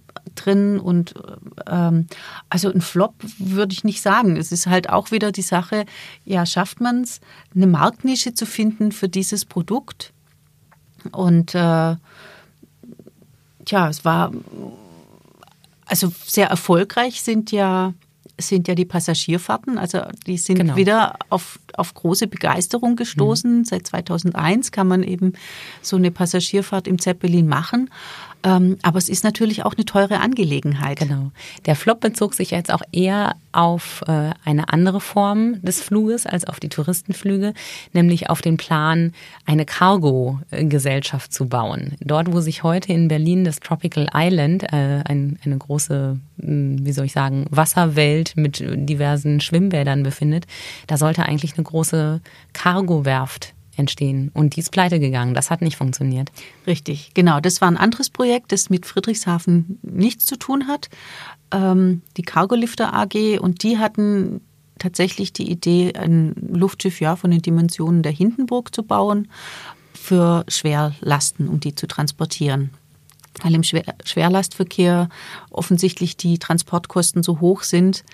drin und ähm, also ein Flop würde ich nicht sagen. Es ist halt auch wieder die Sache, ja, schafft man es, eine Marktnische zu finden für dieses Produkt? Und äh, ja, es war also sehr erfolgreich sind ja sind ja die Passagierfahrten. Also die sind genau. wieder auf, auf große Begeisterung gestoßen. Mhm. Seit 2001 kann man eben so eine Passagierfahrt im Zeppelin machen. Ähm, aber es ist natürlich auch eine teure Angelegenheit. Genau. Der Flop bezog sich jetzt auch eher auf äh, eine andere Form des Fluges als auf die Touristenflüge, nämlich auf den Plan, eine Cargo-Gesellschaft zu bauen. Dort, wo sich heute in Berlin das Tropical Island, äh, ein, eine große, hm, wie soll ich sagen, Wasserwelt mit diversen Schwimmbädern befindet, da sollte eigentlich eine große Cargo-Werft entstehen. Und die ist pleite gegangen. Das hat nicht funktioniert. Richtig, genau. Das war ein anderes Projekt, das mit Friedrichshafen nichts zu tun hat. Ähm, die Cargolifter AG und die hatten tatsächlich die Idee, ein Luftschiff ja von den Dimensionen der Hindenburg zu bauen für Schwerlasten, um die zu transportieren. Weil im Schwer Schwerlastverkehr offensichtlich die Transportkosten so hoch sind.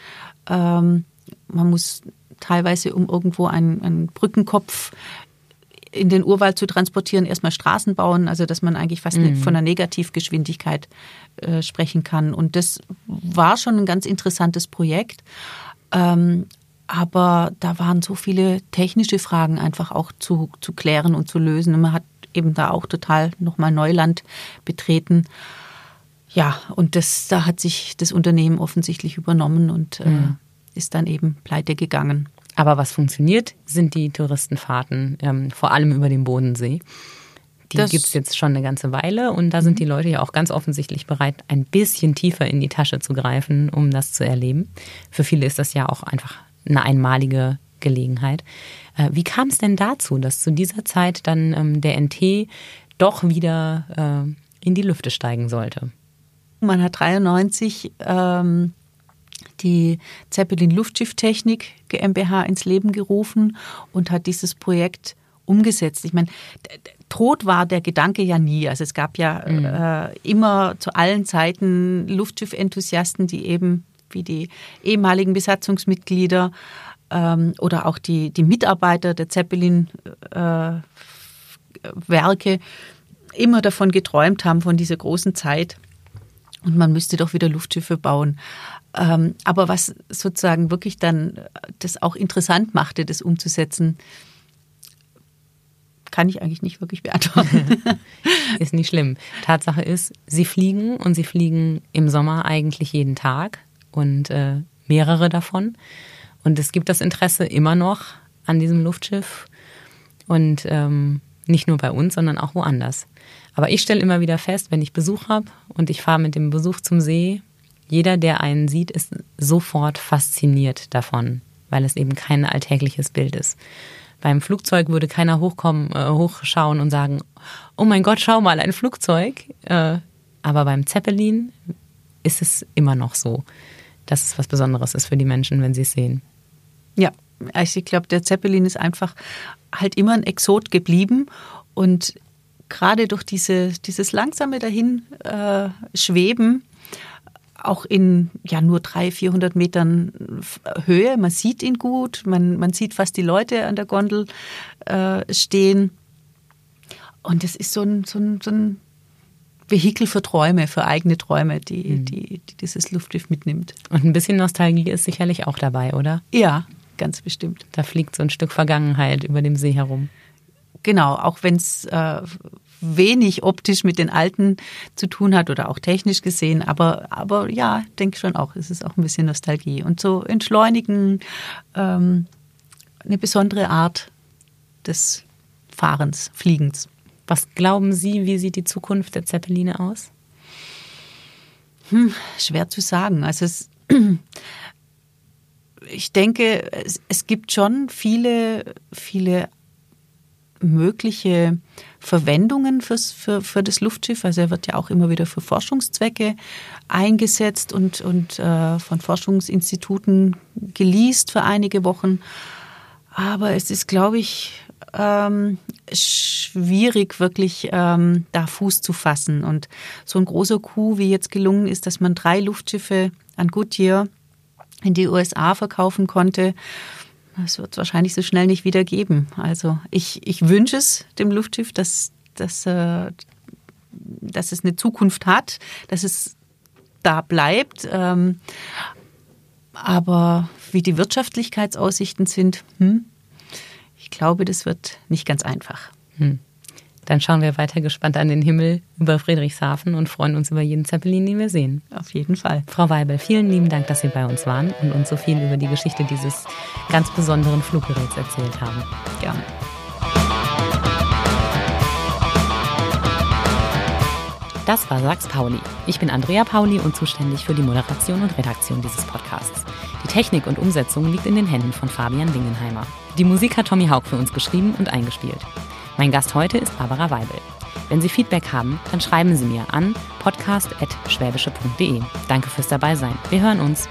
Ähm, man muss teilweise um irgendwo einen, einen Brückenkopf in den Urwald zu transportieren, erstmal Straßen bauen, also dass man eigentlich fast mhm. von einer Negativgeschwindigkeit äh, sprechen kann. Und das war schon ein ganz interessantes Projekt. Ähm, aber da waren so viele technische Fragen einfach auch zu, zu klären und zu lösen. Und man hat eben da auch total nochmal Neuland betreten. Ja, und das, da hat sich das Unternehmen offensichtlich übernommen und äh, mhm. Ist dann eben pleite gegangen. Aber was funktioniert, sind die Touristenfahrten, ähm, vor allem über den Bodensee. Die gibt es jetzt schon eine ganze Weile und da sind die Leute ja auch ganz offensichtlich bereit, ein bisschen tiefer in die Tasche zu greifen, um das zu erleben. Für viele ist das ja auch einfach eine einmalige Gelegenheit. Äh, wie kam es denn dazu, dass zu dieser Zeit dann ähm, der NT doch wieder äh, in die Lüfte steigen sollte? Man hat 93 ähm, die Zeppelin Luftschifftechnik GmbH ins Leben gerufen und hat dieses Projekt umgesetzt. Ich meine, tot war der Gedanke ja nie. Also es gab ja mhm. äh, immer zu allen Zeiten Luftschiffenthusiasten, die eben wie die ehemaligen Besatzungsmitglieder ähm, oder auch die, die Mitarbeiter der Zeppelin-Werke äh, immer davon geträumt haben, von dieser großen Zeit. Und man müsste doch wieder Luftschiffe bauen. Ähm, aber was sozusagen wirklich dann das auch interessant machte, das umzusetzen, kann ich eigentlich nicht wirklich beantworten. ist nicht schlimm. Tatsache ist, sie fliegen und sie fliegen im Sommer eigentlich jeden Tag und äh, mehrere davon. Und es gibt das Interesse immer noch an diesem Luftschiff und ähm, nicht nur bei uns, sondern auch woanders. Aber ich stelle immer wieder fest, wenn ich Besuch habe und ich fahre mit dem Besuch zum See jeder, der einen sieht, ist sofort fasziniert davon, weil es eben kein alltägliches Bild ist. Beim Flugzeug würde keiner hochkommen, äh, hochschauen und sagen, oh mein Gott, schau mal, ein Flugzeug. Äh, aber beim Zeppelin ist es immer noch so, dass es was Besonderes ist für die Menschen, wenn sie es sehen. Ja, also ich glaube, der Zeppelin ist einfach halt immer ein Exot geblieben und gerade durch diese, dieses langsame dahin äh, auch in ja nur 300, 400 Metern Höhe, man sieht ihn gut, man, man sieht fast die Leute an der Gondel äh, stehen. Und es ist so ein, so ein, so ein Vehikel für Träume, für eigene Träume, die, mhm. die, die dieses Luftschiff mitnimmt. Und ein bisschen Nostalgie ist sicherlich auch dabei, oder? Ja, ganz bestimmt. Da fliegt so ein Stück Vergangenheit über dem See herum. Genau, auch wenn es äh, wenig optisch mit den alten zu tun hat oder auch technisch gesehen, aber, aber ja, denke schon auch, es ist auch ein bisschen Nostalgie. Und so entschleunigen, ähm, eine besondere Art des Fahrens, Fliegens. Was glauben Sie, wie sieht die Zukunft der Zeppeline aus? Hm, schwer zu sagen. Also es, ich denke, es, es gibt schon viele, viele mögliche Verwendungen fürs, für, für das Luftschiff. Also er wird ja auch immer wieder für Forschungszwecke eingesetzt und, und äh, von Forschungsinstituten geleast für einige Wochen. Aber es ist, glaube ich, ähm, schwierig, wirklich ähm, da Fuß zu fassen. Und so ein großer Coup, wie jetzt gelungen ist, dass man drei Luftschiffe an Goodyear in die USA verkaufen konnte, das wird es wahrscheinlich so schnell nicht wieder geben. Also ich, ich wünsche es dem Luftschiff, dass, dass, äh, dass es eine Zukunft hat, dass es da bleibt. Ähm, aber wie die Wirtschaftlichkeitsaussichten sind, hm, ich glaube, das wird nicht ganz einfach. Hm. Dann schauen wir weiter gespannt an den Himmel über Friedrichshafen und freuen uns über jeden Zeppelin, den wir sehen. Auf jeden Fall. Frau Weibel, vielen lieben Dank, dass Sie bei uns waren und uns so viel über die Geschichte dieses ganz besonderen Fluggeräts erzählt haben. Gerne. Das war Sachs Pauli. Ich bin Andrea Pauli und zuständig für die Moderation und Redaktion dieses Podcasts. Die Technik und Umsetzung liegt in den Händen von Fabian Wingenheimer. Die Musik hat Tommy Haug für uns geschrieben und eingespielt. Mein Gast heute ist Barbara Weibel. Wenn Sie Feedback haben, dann schreiben Sie mir an podcast.schwäbische.de. Danke fürs Dabeisein. Wir hören uns.